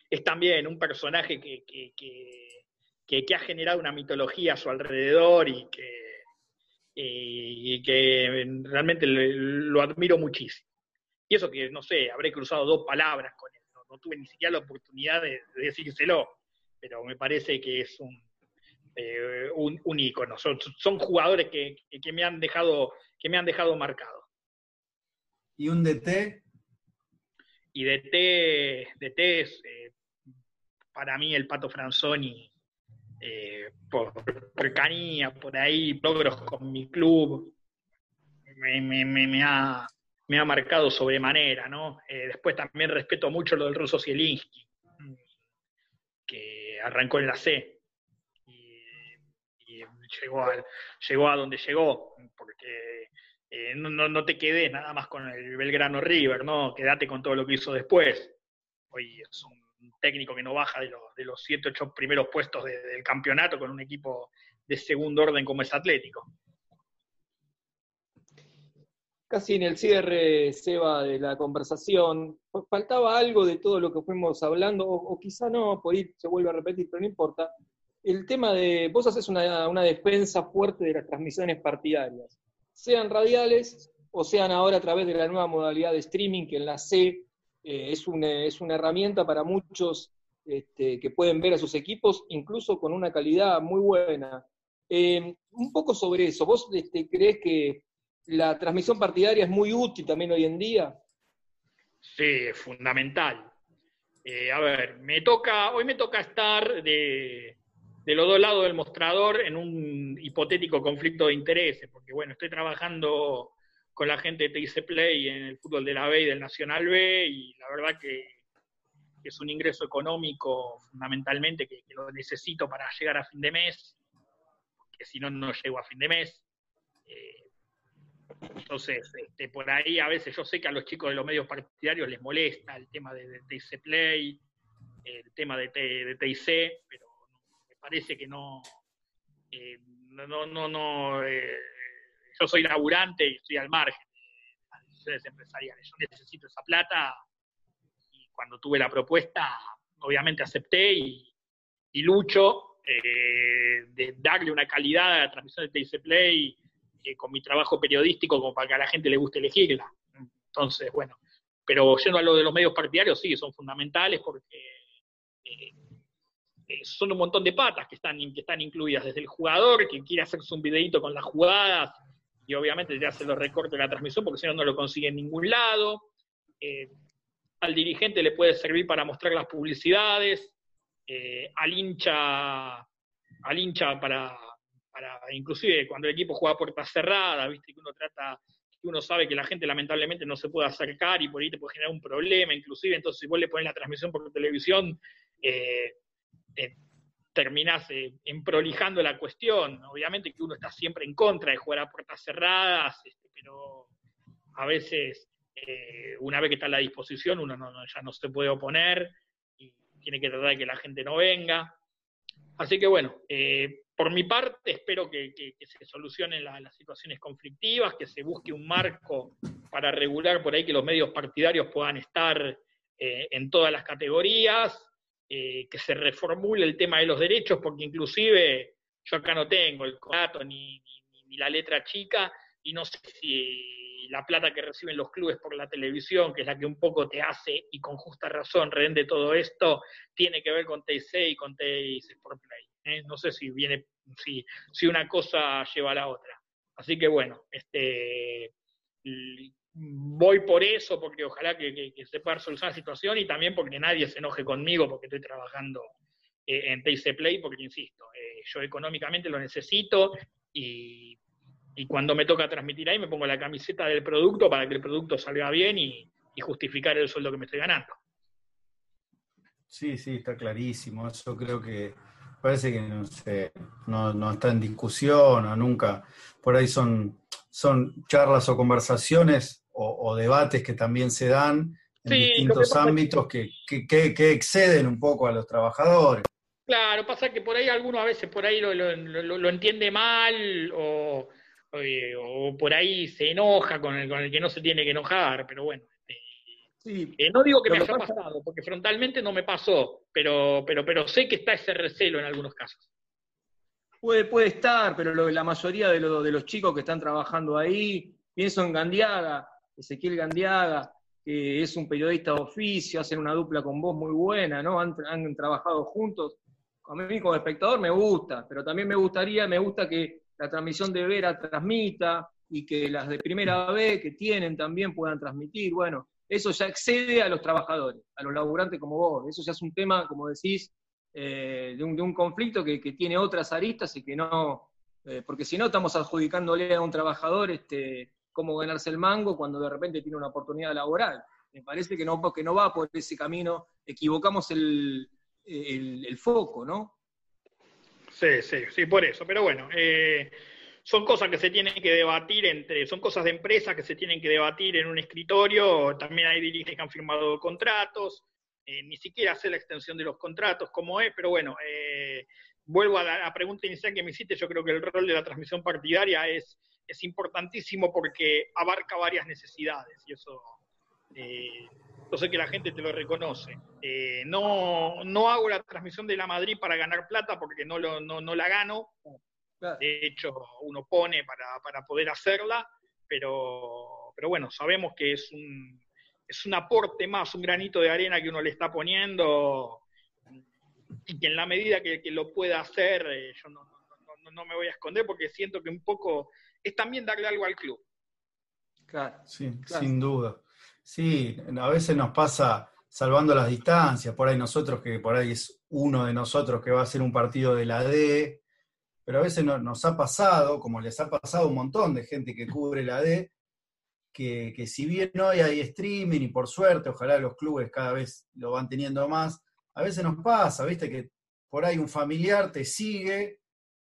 es también un personaje que, que, ha generado una mitología a su alrededor y que, que realmente lo admiro muchísimo. Y eso que, no sé, habré cruzado dos palabras con él, no, tuve ni siquiera la oportunidad de, decírselo, pero me parece que es un, eh, un, ícono. Son, jugadores que, me han dejado, que me han dejado marcado. ¿Y un DT? Y DT, DT es eh, para mí el Pato Franzoni, eh, por cercanía, por ahí, logros con mi club, me, ha, marcado sobremanera, ¿no? Después también respeto mucho lo del ruso Zielinski, que arrancó en la C llegó, a donde llegó, porque eh, no, te quedes nada más con el Belgrano River, ¿no? Quédate con todo lo que hizo después. Hoy es un técnico que no baja de los, de los 7, 8 primeros puestos del campeonato con un equipo de segundo orden como es Atlético. Casi en el cierre, Seba, de la conversación, faltaba algo de todo lo que fuimos hablando, o, quizá no, por se vuelve a repetir, pero no importa. El tema de, vos haces una, una defensa fuerte de las transmisiones partidarias sean radiales o sean ahora a través de la nueva modalidad de streaming que en la C eh, es, una, es, una, herramienta para muchos este, que pueden ver a sus equipos, incluso con una calidad muy buena. Eh, un poco sobre eso, ¿vos este, crees que la transmisión partidaria es muy útil también hoy en día? Sí, es fundamental. Eh, a ver, me toca, hoy me toca estar de, de los dos lados del mostrador en un hipotético conflicto de intereses, porque bueno, estoy trabajando con la gente de TIC Play en el fútbol de la B y del Nacional B, y la verdad que, es un ingreso económico fundamentalmente que, lo necesito para llegar a fin de mes, porque si no, no llego a fin de mes. Eh, entonces, este, por ahí a veces yo sé que a los chicos de los medios partidarios les molesta el tema de, TIC Play, el tema de, de pero parece que no, eh, no, no, no, eh, yo soy laburante y estoy al margen de las decisiones empresariales. Yo necesito esa plata y cuando tuve la propuesta, obviamente acepté y, lucho eh, de darle una calidad a la transmisión de TIC Play con mi trabajo periodístico como para que a la gente le guste elegirla. Entonces, bueno, pero yendo a lo de los medios partidarios, sí, son fundamentales porque eh, son un montón de patas que están, que están incluidas, desde el jugador que quiere hacerse un videito con las jugadas y obviamente ya se lo recorte la transmisión porque si no no lo consigue en ningún lado. Eh, al dirigente le puede servir para mostrar las publicidades, eh, al hincha, al hincha para, para, inclusive cuando el equipo juega a puertas cerradas, viste que uno trata, que uno sabe que la gente lamentablemente no se puede acercar y por ahí te puede generar un problema, inclusive entonces si vos le pones la transmisión por televisión, eh, eh, terminás eh, la cuestión. Obviamente que uno está siempre en contra de jugar a puertas cerradas, este, pero a veces, eh, una vez que está a la disposición, uno ya no se puede oponer y tiene que tratar de que la gente no venga. Así que bueno, por mi parte espero que, se solucionen las situaciones conflictivas, que se busque un marco para regular por ahí que los medios partidarios puedan estar en todas las categorías, eh, que se reformule el tema de los derechos, porque inclusive yo acá no tengo el contrato ni, la letra chica, y no sé si la plata que reciben los clubes por la televisión, que es la que un poco te hace, y con justa razón, rende todo esto, tiene que ver con TIC y con TIC Sport Play. ¿eh? No sé si viene, si, si una cosa lleva a la otra. Así que bueno, este voy por eso, porque ojalá que, se pueda solucionar la situación y también porque nadie se enoje conmigo porque estoy trabajando eh, en TIC Play, porque insisto, eh, yo económicamente lo necesito y, cuando me toca transmitir ahí me pongo la camiseta del producto para que el producto salga bien y, justificar el sueldo que me estoy ganando. Sí, sí, está clarísimo. Eso creo que parece que no, no, no está en discusión o nunca. Por ahí son, son charlas o conversaciones o, debates que también se dan en distintos ámbitos que, que, exceden un poco a los trabajadores. Claro, pasa que por ahí alguno a veces por ahí lo, lo, entiende mal o, o, por ahí se enoja con el, con el que no se tiene que enojar, pero bueno. Este, eh, no digo que me haya pasado, porque frontalmente no me pasó, pero, pero, pero sé que está ese recelo en algunos casos. Puede, puede estar, pero la mayoría de, de los chicos que están trabajando ahí, pienso en Gandiaga, Ezequiel Gandiaga, que es un periodista de oficio, hacen una dupla con vos muy buena, ¿no? Han, trabajado juntos. A mí como espectador me gusta, pero también me gustaría, me gusta que la transmisión de Vera transmita y que las de primera B que tienen también puedan transmitir. Bueno, eso ya excede a los trabajadores, a los laburantes como vos. Eso ya es un tema, como decís, eh, de, un, conflicto que, tiene otras aristas y que no, eh, porque si no estamos adjudicándole a un trabajador este, cómo ganarse el mango cuando de repente tiene una oportunidad laboral. Me parece que no, que no va por ese camino, equivocamos el, foco, ¿no? Sí, sí, sí, por eso. Pero bueno, eh, son cosas que se tienen que debatir entre, son cosas de empresas que se tienen que debatir en un escritorio, también hay dirigentes que han firmado contratos, eh, ni siquiera sé la extensión de los contratos, como es, pero bueno, eh, vuelvo a la, pregunta inicial que me hiciste, yo creo que el rol de la transmisión partidaria es, es importantísimo porque abarca varias necesidades y eso eh, yo sé que la gente te lo reconoce. no, no hago la transmisión de la Madrid para ganar plata porque no, lo, no, no la gano, de hecho, uno pone para, poder hacerla, pero, pero bueno, sabemos que es un, es un aporte más, un granito de arena que uno le está poniendo y que en la medida que, lo pueda hacer, eh, yo no, no, me voy a esconder porque siento que un poco es también darle algo al club. Claro, sí, sin duda. Sí, a veces nos pasa salvando las distancias, por ahí nosotros que por ahí es uno de nosotros que va a hacer un partido de la D, pero a veces nos ha pasado, como les ha pasado a un montón de gente que cubre la D, que, si bien hoy hay streaming y por suerte, ojalá los clubes cada vez lo van teniendo más, a veces nos pasa, viste, que por ahí un familiar te sigue,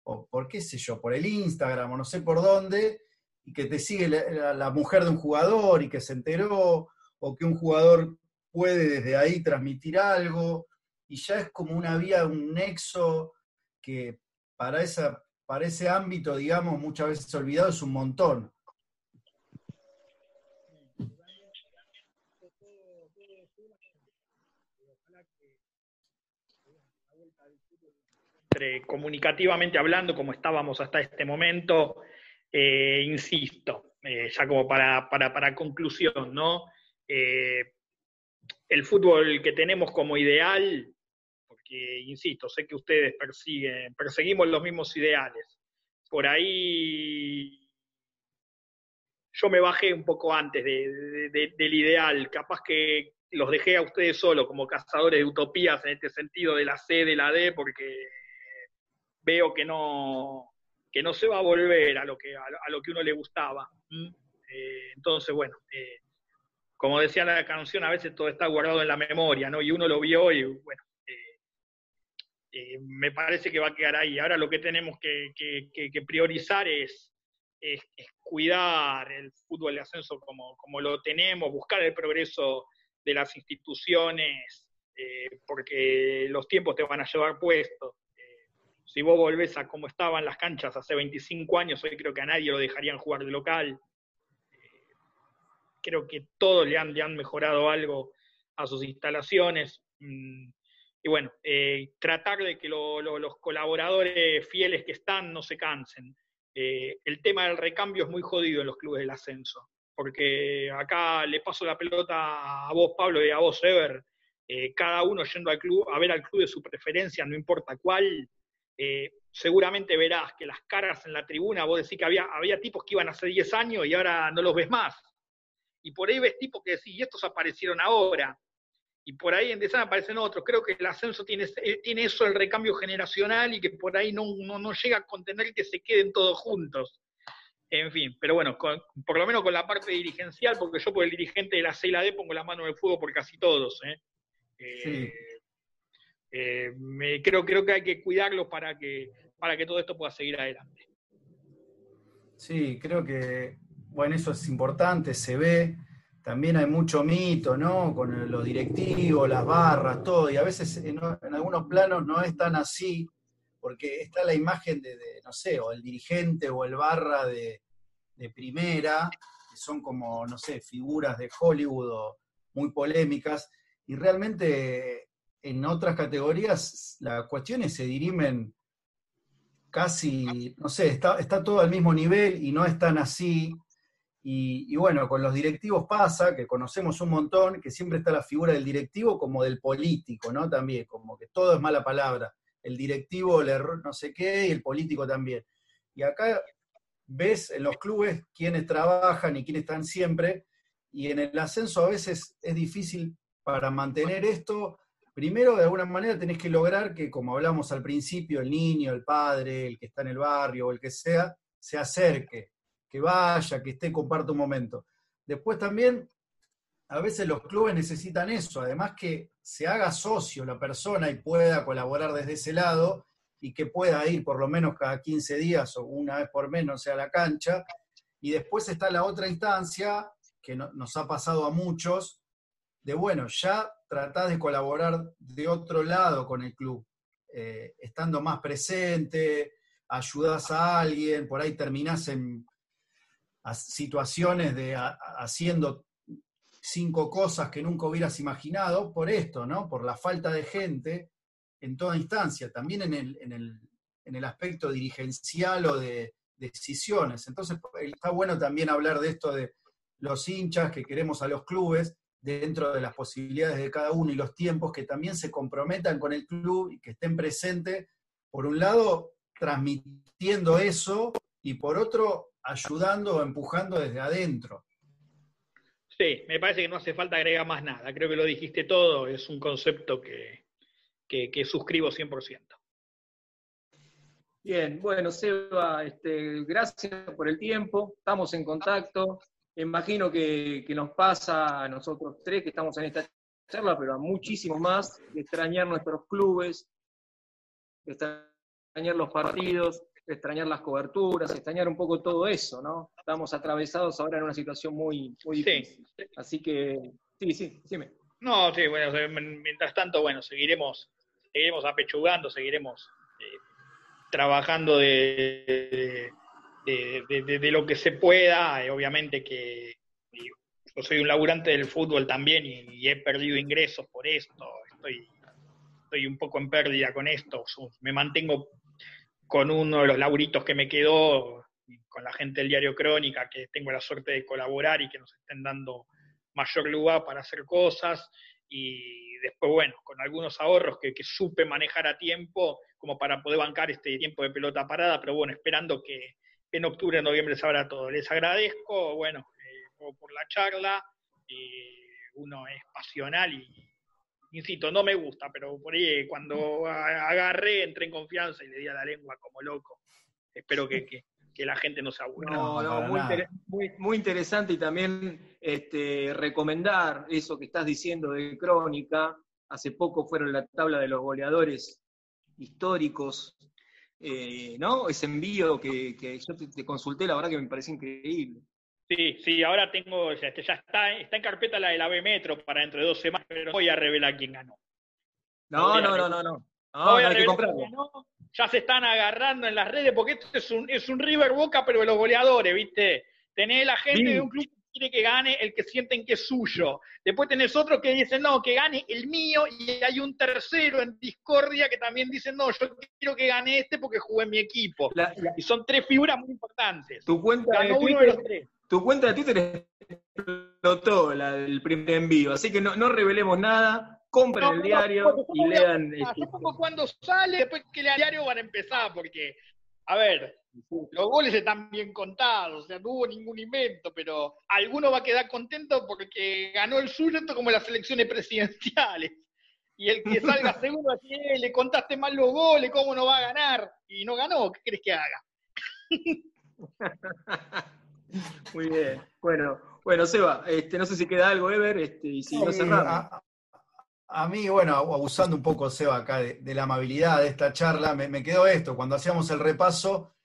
o por qué sé yo, por el Instagram o no sé por dónde, y que te sigue la, mujer de un jugador y que se enteró, o que un jugador puede desde ahí transmitir algo, y ya es como una vía, un nexo que para, para ese ámbito, digamos, muchas veces olvidado es un montón. Comunicativamente hablando, como estábamos hasta este momento, eh, insisto, eh, ya como para, para, conclusión, ¿no? Eh, el fútbol que tenemos como ideal que, insisto, sé que ustedes persiguen, perseguimos los mismos ideales. Por ahí yo me bajé un poco antes del ideal, capaz que los dejé a ustedes solo como cazadores de utopías en este sentido de la C, de la D, porque veo que no, que no se va a volver a lo que, a lo que uno le gustaba. Eh, entonces, bueno, eh, como decía la canción, a veces todo está guardado en la memoria, ¿no? Y uno lo vio y, bueno, eh, me parece que va a quedar ahí. Ahora lo que tenemos que, priorizar es, cuidar el fútbol de ascenso como, lo tenemos, buscar el progreso de las instituciones, porque los tiempos te van a llevar puestos. Eh, si vos volvés a cómo estaban las canchas hace 25 años, hoy creo que a nadie lo dejarían jugar de local. creo que todos le han, mejorado algo a sus instalaciones. Mm, y bueno, eh, tratar de que los colaboradores fieles que están no se cansen. Eh, el tema del recambio es muy jodido en los clubes del ascenso, porque acá le paso la pelota a vos, Pablo, y a vos, Ever, eh, cada uno yendo al club, a ver al club de su preferencia, no importa cuál, seguramente verás que las caras en la tribuna, vos decís que había, había tipos que iban hace 10 años y ahora no los ves más. Y por ahí ves tipos que decís, y estos aparecieron ahora y por ahí en Desana aparecen otros. Creo que el ascenso tiene, eh, tiene eso, el recambio generacional, y que por ahí no, no, llega a contener que se queden todos juntos. En fin, pero bueno, por lo menos con la parte dirigencial, porque yo por el dirigente de la C y la D pongo la mano en el fuego por casi todos. ¿eh? Eh, me, creo, creo que hay que cuidarlo para que, para que todo esto pueda seguir adelante. Sí, creo que, bueno, eso es importante, se ve también hay mucho mito, ¿no? Con los directivos, las barras, todo, y a veces en, algunos planos no es tan así, porque está la imagen de, no sé, o el dirigente o el barra de, primera, que son como, no sé, figuras de Hollywood o muy polémicas, y realmente en otras categorías las cuestiones se dirimen casi, no sé, está, está todo al mismo nivel y no es tan así, y, bueno, con los directivos pasa, que conocemos un montón, que siempre está la figura del directivo como del político, ¿no? También, como que todo es mala palabra. El directivo, el no sé qué, y el político también. Y acá ves en los clubes quiénes trabajan y quiénes están siempre, y en el ascenso a veces es difícil para mantener esto. Primero, de alguna manera, tenés que lograr que, como hablamos al principio, el niño, el padre, el que está en el barrio o el que sea, se acerque que vaya, que esté, comparta un momento. Después también, a veces los clubes necesitan eso, además que se haga socio la persona y pueda colaborar desde ese lado, y que pueda ir por lo menos cada 15 días o una vez por menos a la cancha. Y después está la otra instancia que nos ha pasado a muchos, de bueno, ya tratás de colaborar de otro lado con el club, eh, estando más presente, ayudas a alguien, por ahí terminás en situaciones de haciendo cinco cosas que nunca hubieras imaginado por esto, ¿no? Por la falta de gente en toda instancia, también en el, en el, aspecto dirigencial o de, decisiones. Entonces, está bueno también hablar de esto de los hinchas que queremos a los clubes dentro de las posibilidades de cada uno y los tiempos, que también se comprometan con el club y que estén presentes, por un lado, transmitiendo eso y por otro, ayudando o empujando desde adentro. Sí, me parece que no hace falta agregar más nada. Creo que lo dijiste todo, es un concepto que, que, suscribo 100%. Bien, bueno, Seba, este, gracias por el tiempo, estamos en contacto. Imagino que, nos pasa a nosotros tres que estamos en esta charla, pero a muchísimos más, de extrañar nuestros clubes, de extrañar los partidos, de extrañar las coberturas, extrañar un poco todo eso, ¿no? Estamos atravesados ahora en una situación muy, muy difícil. Así que, sí, sí, dime. No, sí, bueno, mientras tanto, bueno, seguiremos seguiremos apechugando, seguiremos eh, trabajando de, de, lo que se pueda. Eh, obviamente que yo soy un laburante del fútbol también y, he perdido ingresos por esto. Estoy, estoy un poco en pérdida con esto. Me mantengo con uno de los laburitos que me quedó, con la gente del diario Crónica, que tengo la suerte de colaborar y que nos estén dando mayor lugar para hacer cosas. Y después, bueno, con algunos ahorros que, supe manejar a tiempo como para poder bancar este tiempo de pelota parada, pero bueno, esperando que en octubre, noviembre se abra todo. Les agradezco, bueno, eh, por la charla, uno es pasional y, insisto, no me gusta, pero por ahí cuando agarré, entré en confianza y le di a la lengua como loco. Espero que, que la gente no se aburra. No, no, muy, muy, interesante y también este, recomendar eso que estás diciendo de Crónica. Hace poco fueron la tabla de los goleadores históricos, eh, ¿no? Ese envío que, yo te, consulté, la verdad que me parece increíble. Sí, sí, ahora tengo, ya, está, está en carpeta la de la B Metro para dentro de dos semanas, pero voy a revelar quién ganó. No, no, no, no, no, no. hay que comprarlo ya se están agarrando en las redes, porque esto es un, es un River Boca, pero de los goleadores, ¿viste? Tenés la gente de un club que quiere que gane el que sienten que es suyo. Después tenés otros que dicen, no, que gane el mío, y hay un tercero en discordia que también dice, no, yo quiero que gane este porque jugué en mi equipo. Y son tres figuras muy importantes. Tu cuenta de Twitter, Tu cuenta de Twitter explotó la, el primer envío, así que no, no revelemos nada compren el diario y lean. Este, cuando sale, después que lea el diario van a empezar, porque, a ver, los goles están bien contados, o sea, no hubo ningún invento, pero alguno va a quedar contento porque ganó el suyo, esto como las elecciones presidenciales. Y el que salga segundo, así, eh, le contaste mal los goles, ¿cómo no va a ganar? Y no ganó, ¿qué crees que haga? Muy bien. Bueno, bueno, Seba, este, no sé si queda algo, Ever, este, y si no cerramos. A mí, bueno, abusando un poco, Seba, acá de, la amabilidad de esta charla, me, quedó esto, cuando hacíamos el repaso,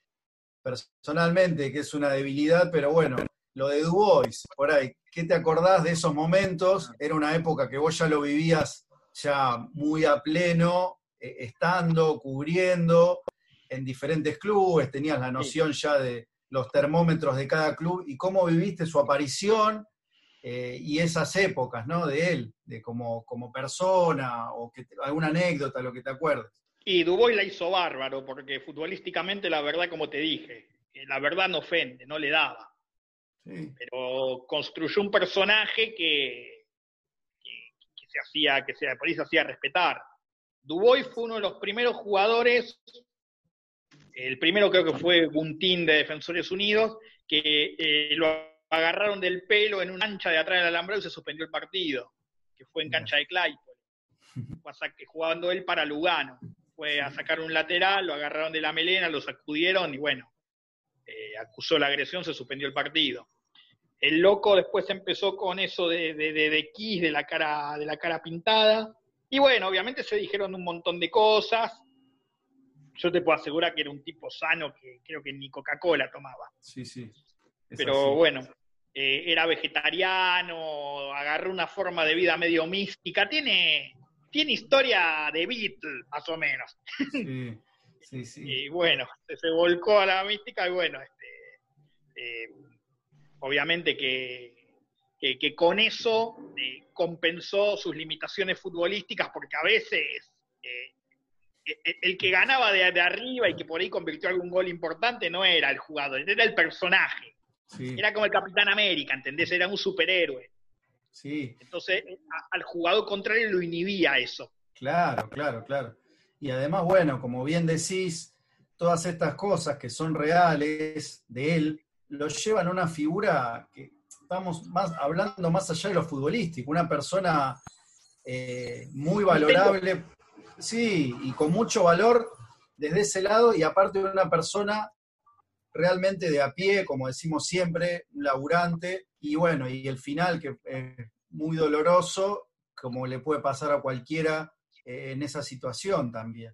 personalmente, que es una debilidad, pero bueno, lo de Dubois, por ahí, ¿qué te acordás de esos momentos? Era una época que vos ya lo vivías ya muy a pleno, eh, estando, cubriendo en diferentes clubes, tenías la noción ya de los termómetros de cada club y cómo viviste su aparición eh, y esas épocas, ¿no? De él, de como, como persona, o que alguna anécdota, lo que te acuerdes. Y Dubois la hizo bárbaro, porque futbolísticamente, la verdad, como te dije, eh, la verdad no ofende, no le daba. Pero construyó un personaje que, que, se hacía, que se, por ahí se hacía respetar. Dubois fue uno de los primeros jugadores, el primero creo que fue Guntín de Defensores Unidos, que eh, lo agarraron del pelo en una ancha de atrás del alambrado y se suspendió el partido, que fue en cancha de Claypole. jugando él para Lugano. Fue a sacar un lateral, lo agarraron de la melena, lo sacudieron y bueno, eh, acusó la agresión, se suspendió el partido. El loco después empezó con eso de, de, de, de Kiss, de la, cara, de la cara pintada. Y bueno, obviamente se dijeron un montón de cosas. yo te puedo asegurar que era un tipo sano que creo que ni Coca-Cola tomaba. Sí, sí. Pero bueno, eh, era vegetariano, agarró una forma de vida medio mística, tiene, tiene historia de Beatle, más o menos. Sí, sí, sí. y bueno, se, volcó a la mística y bueno, este, eh, obviamente que, que, con eso eh, compensó sus limitaciones futbolísticas porque a veces el que ganaba de, de, arriba y que por ahí convirtió algún gol importante no era el jugador, era el personaje. Era como el Capitán América, ¿entendés? Era un superhéroe. Sí. Entonces, al jugador contrario lo inhibía eso. Claro, claro, claro. Y además, bueno, como bien decís, todas estas cosas que son reales de él, lo llevan a una figura que estamos más hablando más allá de lo futbolístico, una persona eh, muy valorable, sí, y con mucho valor desde ese lado, y aparte de una persona realmente de a pie, como decimos siempre, un laburante, y bueno, y el final que es muy doloroso, como le puede pasar a cualquiera eh, en esa situación también.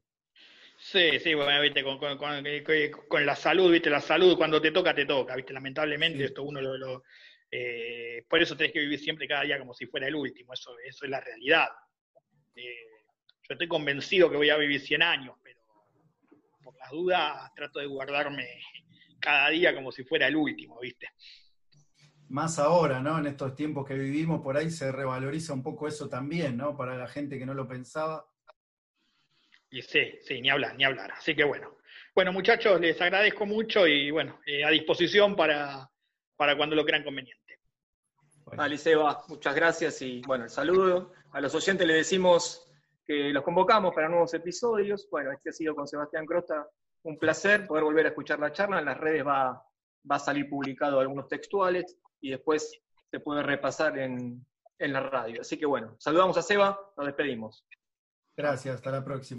Sí, sí, bueno, viste, con, la salud, viste, la salud cuando te toca, te toca, viste, lamentablemente esto uno lo... Eh, por eso tenés que vivir siempre cada día como si fuera el último, eso, eso es la realidad. Eh, yo estoy convencido que voy a vivir 100 años, pero por las dudas trato de guardarme cada día como si fuera el último, ¿viste? Más ahora, ¿no? En estos tiempos que vivimos, por ahí se revaloriza un poco eso también, ¿no? Para la gente que no lo pensaba. Y sí, sí, ni hablar, ni hablar. Así que bueno. Bueno, muchachos, les agradezco mucho y bueno, eh, a disposición para, para cuando lo crean conveniente. Vale, Seba, muchas gracias y bueno, el saludo. A los oyentes les decimos que los convocamos para nuevos episodios. Bueno, este ha sido con Sebastián Crosta un placer poder volver a escuchar la charla. En las redes va, va a salir publicado algunos textuales y después se puede repasar en, en la radio. Así que bueno, saludamos a Seba, nos despedimos. Gracias, hasta la próxima.